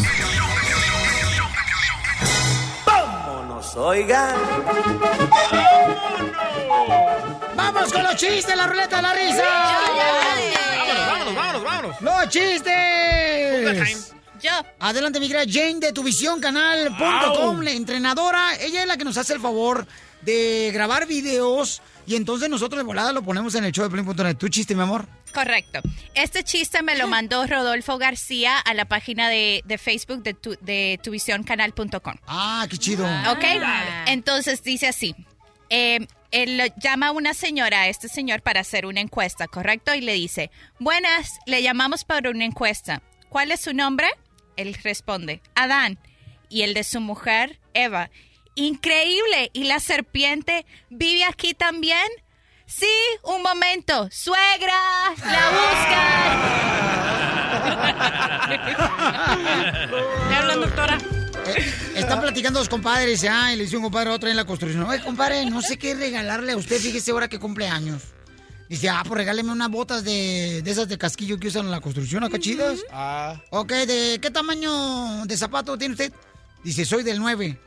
Oigan. ¡Vamos con los chistes, la ruleta de la risa! Vámonos, vámonos, vámonos. ¡Los chistes! Yo. Adelante, mi querida Jane de tuvisioncanal.com, la entrenadora. Ella es la que nos hace el favor de grabar videos y entonces nosotros de volada lo ponemos en el show de Play.net. ¿Tu chiste, mi amor? Correcto. Este chiste me lo mandó Rodolfo García a la página de, de Facebook de, tu, de tuvisioncanal.com. Ah, qué chido. Ok. Entonces dice así. eh, él llama a una señora, a este señor, para hacer una encuesta, ¿correcto? Y le dice, buenas, le llamamos para una encuesta. ¿Cuál es su nombre? Él responde, Adán. Y el de su mujer, Eva. Increíble. ¿Y la serpiente vive aquí también? Sí, un momento. Suegra, la buscan. ¿Le hablan, doctora? Eh, Están platicando dos compadres, ah, y le dice un compadre a otro en la construcción. Oye, compadre, no sé qué regalarle a usted, fíjese ahora que cumple años. Dice, ah, pues regáleme unas botas de, de esas de casquillo que usan en la construcción, acá chidas. Ah. Ok, ¿de qué tamaño de zapato tiene usted? Dice, soy del 9.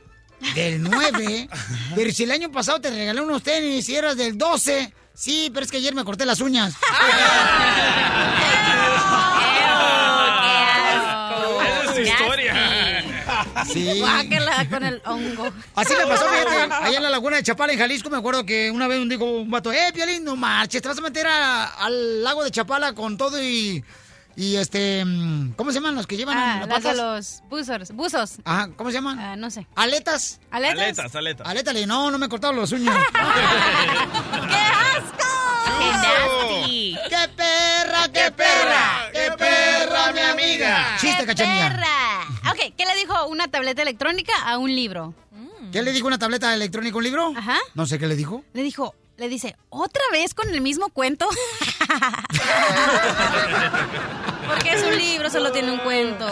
¿Del 9? pero si el año pasado te regalé unos tenis y eras del 12. Sí, pero es que ayer me corté las uñas. Sí. Guácala con el hongo. Así me pasó, fíjate, allá en la laguna de Chapala, en Jalisco, me acuerdo que una vez un dijo un vato, eh, Piolín, no marches, te vas a meter a- al lago de Chapala con todo y, y este, mm, ¿cómo se llaman los que llevan Ah, las de los buzos. Buzos. Ajá, ¿cómo se llaman? Ah, no sé. ¿Aletas? ¿Aletas? Aletas, aletas. Alétale, no, no me he cortado los uñas. ¡Qué nasty! ¡Qué perra, qué perra! ¡Qué perra, mi amiga! Chiste, cachanilla. Perra. Ok, ¿qué le dijo una tableta electrónica a un libro? ¿Qué le dijo una tableta electrónica a un libro? Ajá. No sé qué le dijo. Le dijo, le dice, ¿otra vez con el mismo cuento? Porque es un libro, solo tiene un cuento.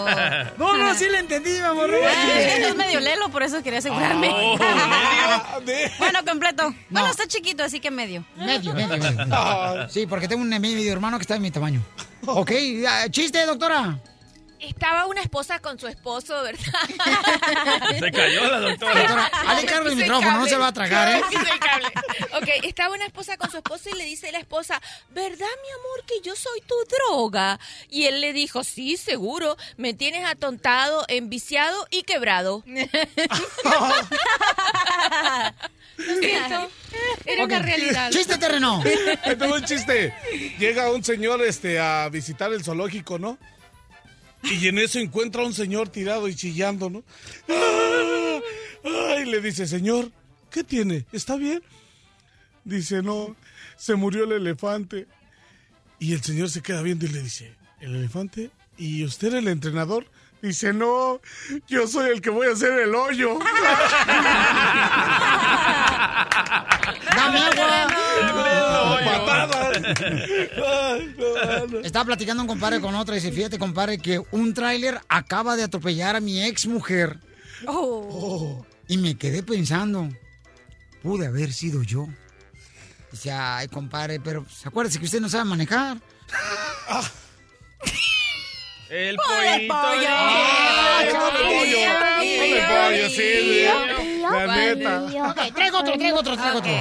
No, no, sí le entendí, mi amor. Eh, es medio lelo, por eso quería asegurarme. Oh, bueno, completo. No. Bueno, está chiquito, así que medio. Medio, medio, medio. Sí, porque tengo un medio hermano que está de mi tamaño. Ok, ah, chiste, doctora. Estaba una esposa con su esposo, ¿verdad? Se cayó la doctora. Doctora, hazle cargo el micrófono, no se va a tragar, ¿eh? Ok, estaba una esposa con su esposo y le dice la esposa, ¿verdad, mi amor, que yo soy tu droga? Y él le dijo, sí, seguro, me tienes atontado, enviciado y quebrado. Lo siento, era una Ok. realidad. Chiste terreno. Ahí te va un chiste. Llega un señor este, a visitar el zoológico, ¿no? Y en eso encuentra a un señor tirado y chillando, ¿no? ¡Ah! Ay, le dice, señor, ¿qué tiene? ¿Está bien? Dice, no, se murió el elefante. Y el señor se queda viendo y le dice, ¿el elefante? ¿Y usted el entrenador? Dice, no, yo soy el que voy a hacer el hoyo. Dame agua. Estaba platicando un compadre con otro y dice, fíjate, compadre, que un tráiler acaba de atropellar a mi ex mujer. Oh. Y me quedé pensando, pude haber sido yo. Dice, ay, compadre, pero pues, acuérdese que usted no sabe manejar. El pollito. pollo. Ay, Ay, pobre pollo. Pobre pollo, sí, la neta. Ok, traigo otro, traigo otro, traigo otro.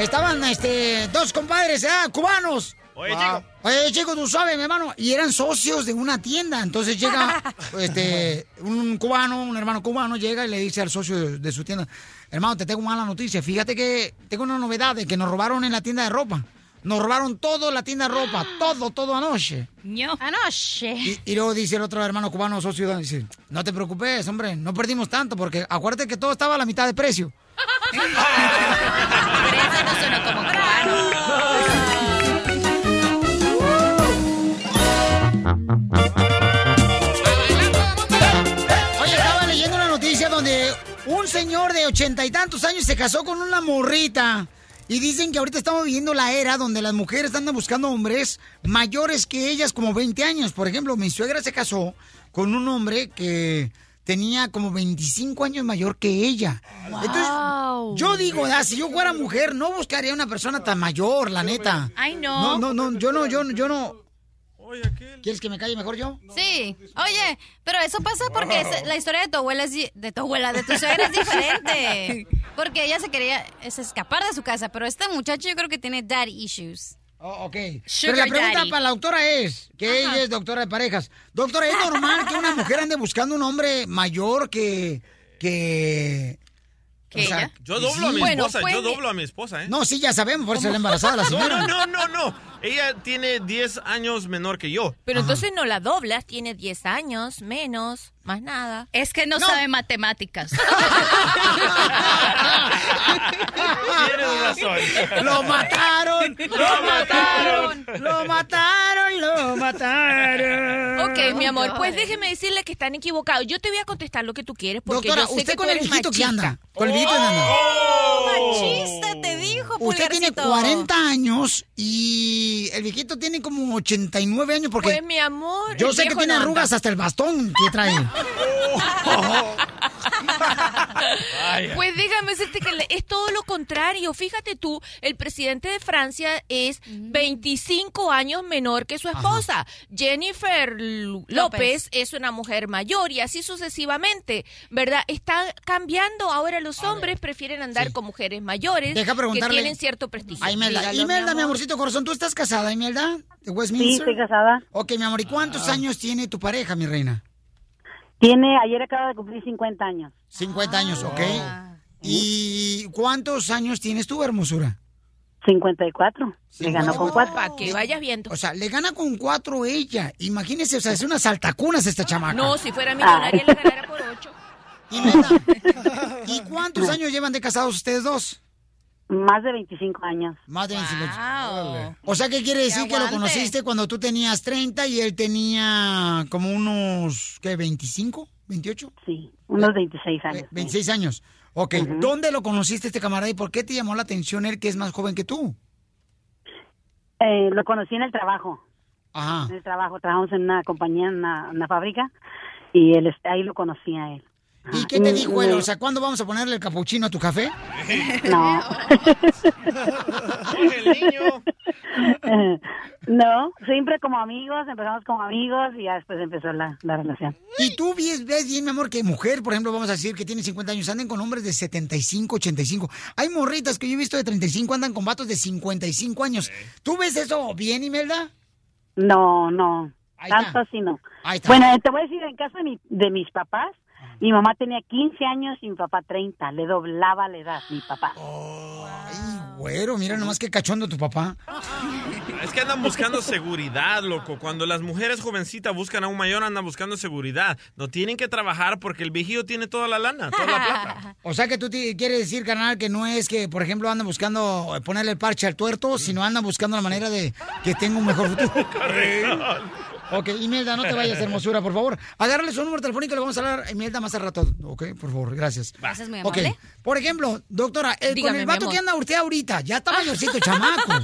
Estaban, este, dos compadres, ¿eh? Cubanos. Oye, Ah. chico. Oye, chico, tú sabes, mi hermano. Y eran socios de una tienda. Entonces llega, este, un cubano, un hermano cubano, llega y le dice al socio de, de su tienda, hermano, te tengo mala noticia. Fíjate que tengo una novedad de que nos robaron en la tienda de ropa. Nos robaron todo la tienda de ropa, todo, todo anoche. Anoche. Y, y luego dice el otro hermano cubano, socio, dice, no te preocupes, hombre, no perdimos tanto porque acuérdate que todo estaba a la mitad de precio. Pero eso no suena como cubano. Oye, estaba leyendo una noticia donde un señor de ochenta y tantos años se casó con una morrita. Y dicen que ahorita estamos viviendo la era donde las mujeres andan buscando hombres mayores que ellas, como 20 años. Por ejemplo, mi suegra se casó con un hombre que tenía como 25 años mayor que ella. Entonces, yo digo, ah, si yo fuera mujer, no buscaría una persona tan mayor, la neta. Ay, no. No, no, no, yo no, yo, no- yo no. ¿Quieres que me calle mejor yo? Sí. Oye, pero eso pasa porque es- la historia de tu abuela es de tu abuela, de tu suegra es diferente. Porque ella se quería es escapar de su casa, pero este muchacho yo creo que tiene daddy issues. Oh, ok. Pero la pregunta para la doctora es, que ella es doctora de parejas. Doctora, ¿es normal que una mujer ande buscando un hombre mayor que... que... ¿Que ella? Yo doblo a mi esposa, yo doblo a mi esposa, ¿eh? No, sí, ya sabemos, por eso la embarazada la No, señora. no, no, no, no. Ella tiene 10 años menor que yo. Pero entonces no la doblas, tiene 10 años, menos, más nada. Es que no, sabe matemáticas. Tienes razón. ¡Lo mataron! ¡Lo mataron! ¡Lo mataron! ¡Lo mataron! Ok, mi amor, pues déjeme decirle que están equivocados. Yo te voy a contestar lo que tú quieres porque Doctora, yo sé ¿usted que con tú el eres viejito que machista. anda? ¿Con el viejito que anda? Machista, te dijo, Usted tiene Pulgarcito. 40 años y el viejito tiene como 89 años porque... Pues mi amor, Yo el sé que viejo tiene no anda. arrugas hasta el bastón que trae. Pues déjame decirte que le- es todo lo contrario. Fíjate tú, el presidente de Francia es 25 años menor que su esposa. Jennifer López es una mujer mayor y así sucesivamente, ¿verdad? Está cambiando. Ahora los hombres prefieren andar con mujeres mayores Deja que tienen cierto prestigio. A Imelda, Dígalo, Imelda, mi amor. amorcito corazón, ¿tú estás casada, Imelda? ¿De Westminster? Sí, estoy casada. Ok, mi amor, ¿y cuántos años tiene tu pareja, mi reina? Tiene, ayer acaba de cumplir 50 años. 50 años, ok. ¿Y cuántos años tienes tú, hermosura? 54. Le ganó con 4. Para que vayas viendo. O sea, le gana con cuatro ella. Imagínese, o sea, es una saltacunas esta chamaca. No, si fuera millonaria le ganara por ocho. Imelda, ¿y cuántos años llevan de casados ustedes dos? Más de 25 años. Más de 25 Wow. O sea, ¿qué quiere decir que lo conociste cuando tú tenías 30 y él tenía como unos, ¿qué, 25? ¿28? Sí, unos 26 años. 26 años. Ok, ¿dónde lo conociste este camarada y por qué te llamó la atención él que es más joven que tú? Eh, lo conocí en el trabajo. Ajá. En el trabajo, trabajamos en una compañía, en una, una fábrica, y él, ahí lo conocí a él. ¿Y qué te Mm, dijo él? me- O sea, ¿cuándo vamos a ponerle el capuchino a tu café? No. no, siempre como amigos, empezamos como amigos y ya después empezó la, la relación. Y tú ves, ves bien, mi amor, que mujer, por ejemplo, vamos a decir que tiene 50 años, anden con hombres de 75, 85. Hay morritas que yo he visto de 35, andan con vatos de 55 años. ¿Tú ves eso bien, Imelda? No, no, Ahí tanto está. así no. Ahí está. Bueno, te voy a decir, en caso de, mi- de mis papás, mi mamá tenía 15 años y mi papá 30, le doblaba la edad, mi papá. Güero, mira nomás qué cachondo tu papá. Es que andan buscando seguridad, loco. Cuando las mujeres jovencitas buscan a un mayor, andan buscando seguridad. No tienen que trabajar porque el viejillo tiene toda la lana, toda la plata. O sea que tú quieres decir, carnal, que no es que, por ejemplo, andan buscando ponerle el parche al tuerto, sino andan buscando la manera de que tenga un mejor futuro. Ok, Imelda, no te vayas, hermosura, por favor. Agárrale su número telefónico y le vamos a hablar a Imelda más al rato. Ok, por favor, gracias. Gracias, muy Ok, amable. por ejemplo, doctora, el, con el vato que anda usted ahorita, ya está mayorcito chamaco.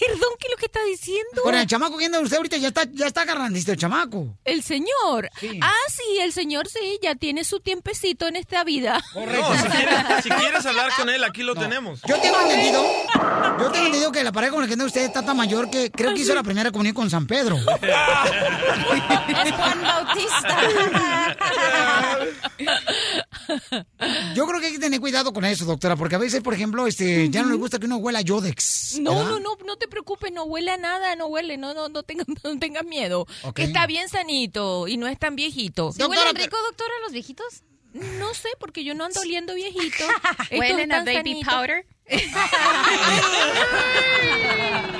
Perdón, ¿qué es lo que está diciendo? Con el chamaco que anda usted ahorita, ya está, ya está agarrandito el chamaco. El señor. Ah, sí, el señor sí, ya tiene su tiempecito en esta vida. No, si quieres, si quieres hablar con él, aquí lo tenemos. Yo tengo entendido, yo tengo entendido que la pareja con la que anda usted está tan mayor que creo que hizo la primera comunión con San Pedro. Juan Bautista. Yo creo que hay que tener cuidado con eso, doctora, porque a veces, por ejemplo, este, ya no le gusta que uno huela a Yodex. No, ¿verdad? no, no, no te preocupes, no huele a nada, no huele, no, no, no tengas, no tengas miedo. Está bien sanito y no es tan viejito. ¿Sí huelen rico, doctora, los viejitos? No sé, porque yo no ando oliendo viejito. ¿Huelen a baby sanitos. powder?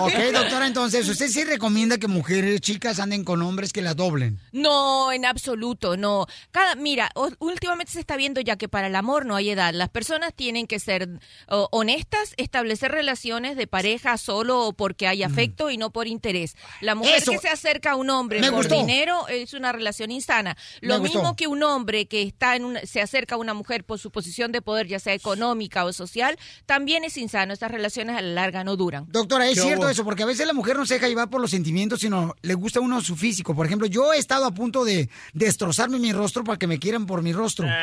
Ok, doctora, entonces, ¿usted sí recomienda que mujeres chicas anden con hombres que las doblen? No, en absoluto, no. Cada, mira, últimamente se está viendo ya que para el amor no hay edad. Las personas tienen que ser honestas, establecer relaciones de pareja solo porque hay afecto y no por interés. La mujer Mm. Eso. que se acerca a un hombre Me por gustó. dinero es una relación insana. Me Lo gustó. mismo que un hombre que está en una- se acerca a una mujer por su posición de poder, ya sea económica o social, también es insano. Estas relaciones a la larga no duran. Doctora, es cierto eso, porque a veces la mujer no se deja llevar por los sentimientos, sino le gusta a uno su físico. Por ejemplo, yo he estado a punto de destrozarme mi rostro para que me quieran por mi rostro.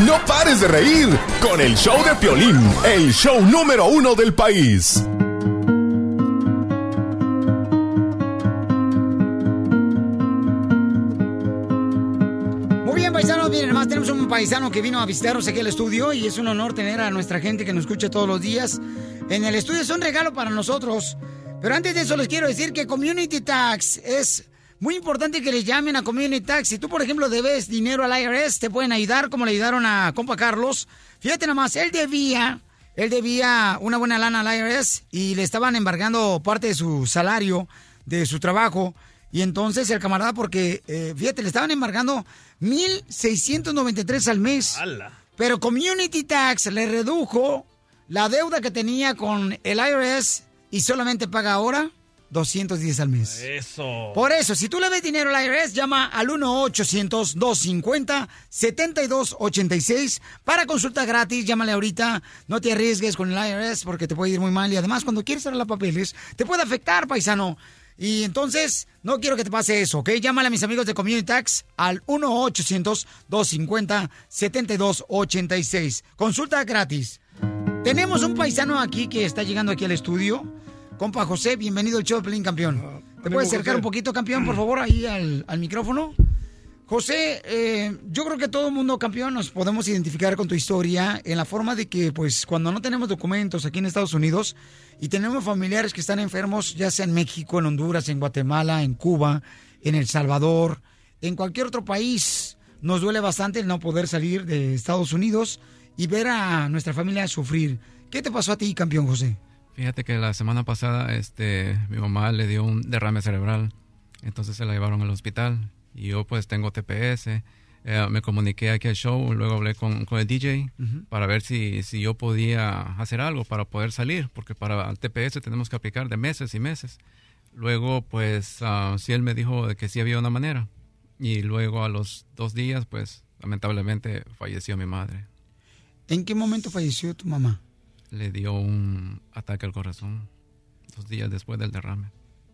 No pares de reír con el show de Piolín, el show número uno del país. Paisanos, miren, además tenemos un paisano que vino a visitarnos aquí al estudio y es un honor tener a nuestra gente que nos escucha todos los días. En el estudio es un regalo para nosotros. Pero antes de eso les quiero decir que Community Tax es muy importante que les llamen a Community Tax. Si tú, por ejemplo, debes dinero al IRS, te pueden ayudar como le ayudaron a compa Carlos. Fíjate nomás, él debía, él debía una buena lana al IRS y le estaban embargando parte de su salario, de su trabajo. Y entonces el camarada, porque, eh, fíjate, le estaban embargando 1.693 al mes. Pero Community Tax le redujo la deuda que tenía con el IRS y solamente paga ahora 210 al mes. Eso. Por eso, si tú le ves dinero al IRS, llama al 1-800-250-7286 para consulta gratis. Llámale ahorita. No te arriesgues con el IRS porque te puede ir muy mal. Y además, cuando quieres arreglar papeles, te puede afectar, paisano. Y entonces, no quiero que te pase eso, ¿ok? Llámale a mis amigos de Community Tax al 1-800-250-7286. Consulta gratis. Tenemos un paisano aquí que está llegando aquí al estudio. Compa José, bienvenido al show de Pelín Campeón. ¿Te ánimo, puedes acercar un poquito, campeón, por favor, ahí al, al micrófono? José, eh, yo creo que todo el mundo, campeón, nos podemos identificar con tu historia en la forma de que, pues, cuando no tenemos documentos aquí en Estados Unidos y tenemos familiares que están enfermos, ya sea en México, en Honduras, en Guatemala, en Cuba, en El Salvador, en cualquier otro país, nos duele bastante el no poder salir de Estados Unidos y ver a nuestra familia sufrir. ¿Qué te pasó a ti, campeón José? Fíjate que la semana pasada este, mi mamá le dio un derrame cerebral, entonces se la llevaron al hospital y yo pues tengo TPS, eh, me comuniqué aquí al show, luego hablé con, con el DJ para ver si, si yo podía hacer algo para poder salir, porque para el TPS tenemos que aplicar de meses y meses. Luego pues ah, sí él me dijo que sí había una manera y luego a los dos días pues lamentablemente falleció mi madre. ¿En qué momento falleció tu mamá? Le dio un ataque al corazón dos días después del derrame.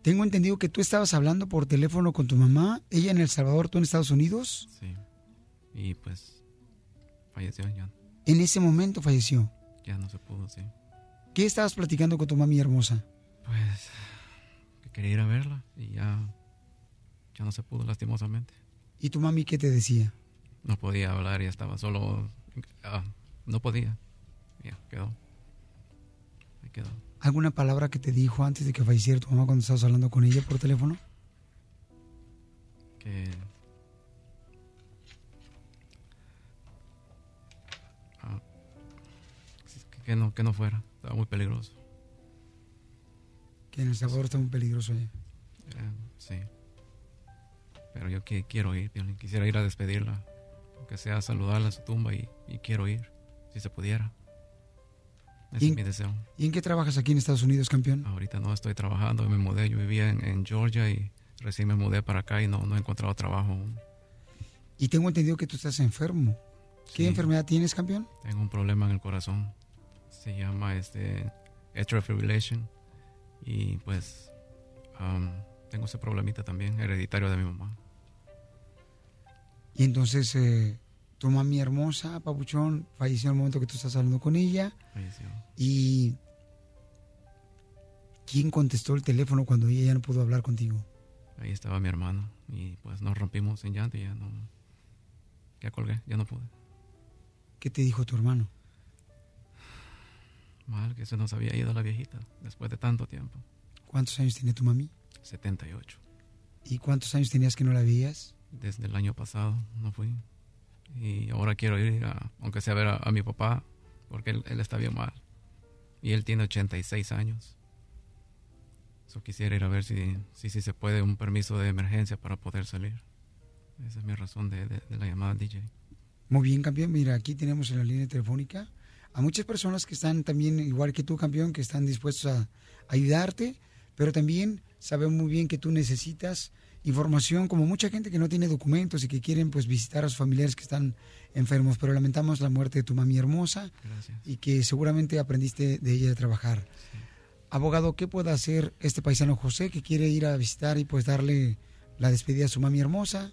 Tengo entendido que tú estabas hablando por teléfono con tu mamá, ella en El Salvador, tú en Estados Unidos. Sí. Y pues falleció ya. En ese momento falleció. Ya no se pudo, sí. ¿Qué estabas platicando con tu mami hermosa? Pues que quería ir a verla y ya, ya no se pudo lastimosamente. ¿Y tu mami qué te decía? No podía hablar y estaba solo... ah, no podía. Ya, quedó. Ahí quedó. ¿Alguna palabra que te dijo antes de que falleciera tu mamá cuando estabas hablando con ella por teléfono? Que... Ah, que, no, que no fuera. Estaba muy peligroso. Que en El Salvador está muy peligroso allá. Eh, sí. Pero yo que, quiero ir. Quisiera ir a despedirla. Aunque sea saludarla a su tumba y, y quiero ir. Si se pudiera. Ese ¿Y es en- mi deseo. ¿Y en qué trabajas aquí en Estados Unidos, campeón? Ahorita no estoy trabajando. Me mudé. Yo vivía en, en Georgia y recién me mudé para acá y no, no he encontrado trabajo. Y tengo entendido que tú estás enfermo. ¿Qué Sí. enfermedad tienes, campeón? Tengo un problema en el corazón. Se llama este atrial fibrillation. Y pues am, tengo ese problemita también, hereditario de mi mamá. Y entonces eh, tu mami hermosa, papuchón, falleció en el momento que tú estás hablando con ella. Falleció. ¿Y quién contestó el teléfono cuando ella ya no pudo hablar contigo? Ahí estaba mi hermano y pues nos rompimos en llanto y ya no... Ya colgué, ya no pude. ¿Qué te dijo tu hermano? Mal que se nos había ido la viejita después de tanto tiempo. ¿Cuántos años tiene tu mami? 78. ¿Y cuántos años tenías que no la veías? Desde el año pasado no fui. Y ahora quiero ir, a- aunque sea a ver a, a mi papá, porque él, él está bien mal. Y él tiene 86 años. So quisiera ir a ver si, si, si se puede un permiso de emergencia para poder salir. Esa es mi razón de, de- de la llamada DJ. Muy bien, campeón. Mira, aquí tenemos en la línea telefónica a muchas personas que están también, igual que tú, campeón, que están dispuestos a ayudarte, pero también sabemos muy bien que tú necesitas información, como mucha gente que no tiene documentos y que quieren pues visitar a sus familiares que están enfermos, pero lamentamos la muerte de tu mami hermosa Gracias. y que seguramente aprendiste de ella a trabajar. Abogado, ¿qué puede hacer este paisano José que quiere ir a visitar y pues darle la despedida a su mami hermosa,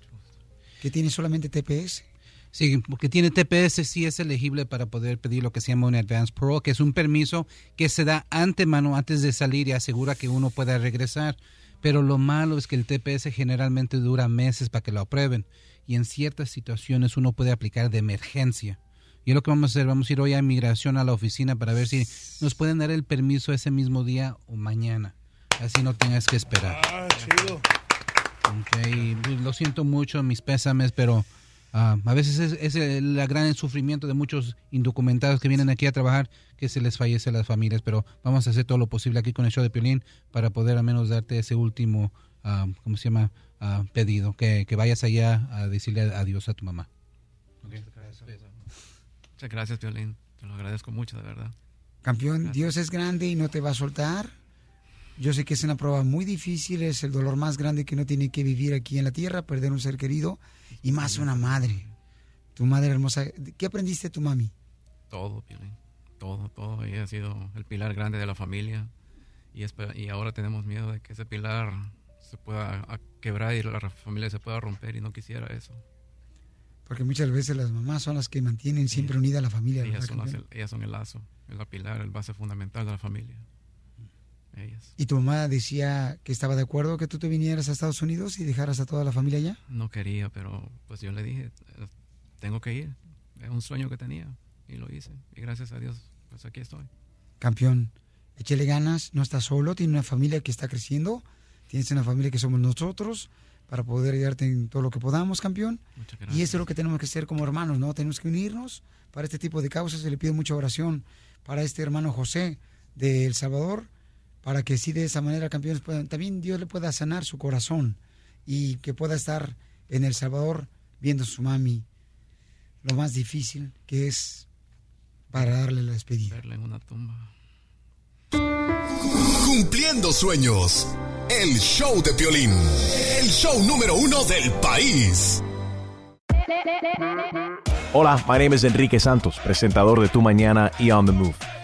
que tiene solamente TPS? Sí, porque tiene TPS, sí es elegible para poder pedir lo que se llama un advance parole, que es un permiso que se da antemano antes de salir y asegura que uno pueda regresar. Pero lo malo es que el TPS generalmente dura meses para que lo aprueben y en ciertas situaciones uno puede aplicar de emergencia. Y es lo que vamos a hacer, vamos a ir hoy a inmigración a la oficina para ver si nos pueden dar el permiso ese mismo día o mañana. Así no tengas que esperar. Ah, chido. Ok, y, pues, lo siento mucho, mis pésames, pero ah, a veces es, es el gran sufrimiento de muchos indocumentados que vienen aquí a trabajar que se les fallece a las familias, pero vamos a hacer todo lo posible aquí con el show de Piolín para poder al menos darte ese último, ah, ¿cómo se llama? Ah, pedido, que, que vayas allá a decirle adiós a tu mamá. Muchas gracias, Violín. Te lo agradezco mucho, de verdad. Campeón, Dios es grande y no te va a soltar. Yo sé que es una prueba muy difícil, es el dolor más grande que uno tiene que vivir aquí en la tierra, perder un ser querido y más una madre. Tu madre hermosa. ¿Qué aprendiste de tu mami? Todo, Piolín. Todo, todo. Ella ha sido el pilar grande de la familia. Y, y ahora tenemos miedo de que ese pilar se pueda quebrar y la familia se pueda romper y no quisiera eso. Porque muchas veces las mamás son las que mantienen siempre unida a la familia. Ellas ¿verdad, son, las- ellas son el lazo, el pilar, el base fundamental de la familia. Ellas. ¿Y tu mamá decía que estaba de acuerdo que tú te vinieras a Estados Unidos y dejaras a toda la familia allá? No quería, pero pues yo le dije, "Eh, tengo que ir. Es un sueño que tenía y lo hice. Y gracias a Dios, pues aquí estoy. Campeón, échale ganas, no estás solo, tiene una familia que está creciendo, tienes una familia que somos nosotros para poder ayudarte en todo lo que podamos, campeón. Y eso es lo que tenemos que hacer como hermanos, ¿no? Tenemos que unirnos para este tipo de causas y le pido mucha oración para este hermano José de El Salvador, para que sí de esa manera, campeones, puedan, también Dios le pueda sanar su corazón y que pueda estar en El Salvador viendo a su mami lo más difícil que es para darle la despedida. Verla en una tumba. Cumpliendo sueños. El show de Piolín. El show número uno del país. Hola, my name is Enrique Santos, presentador de Tu Mañana y On the Move.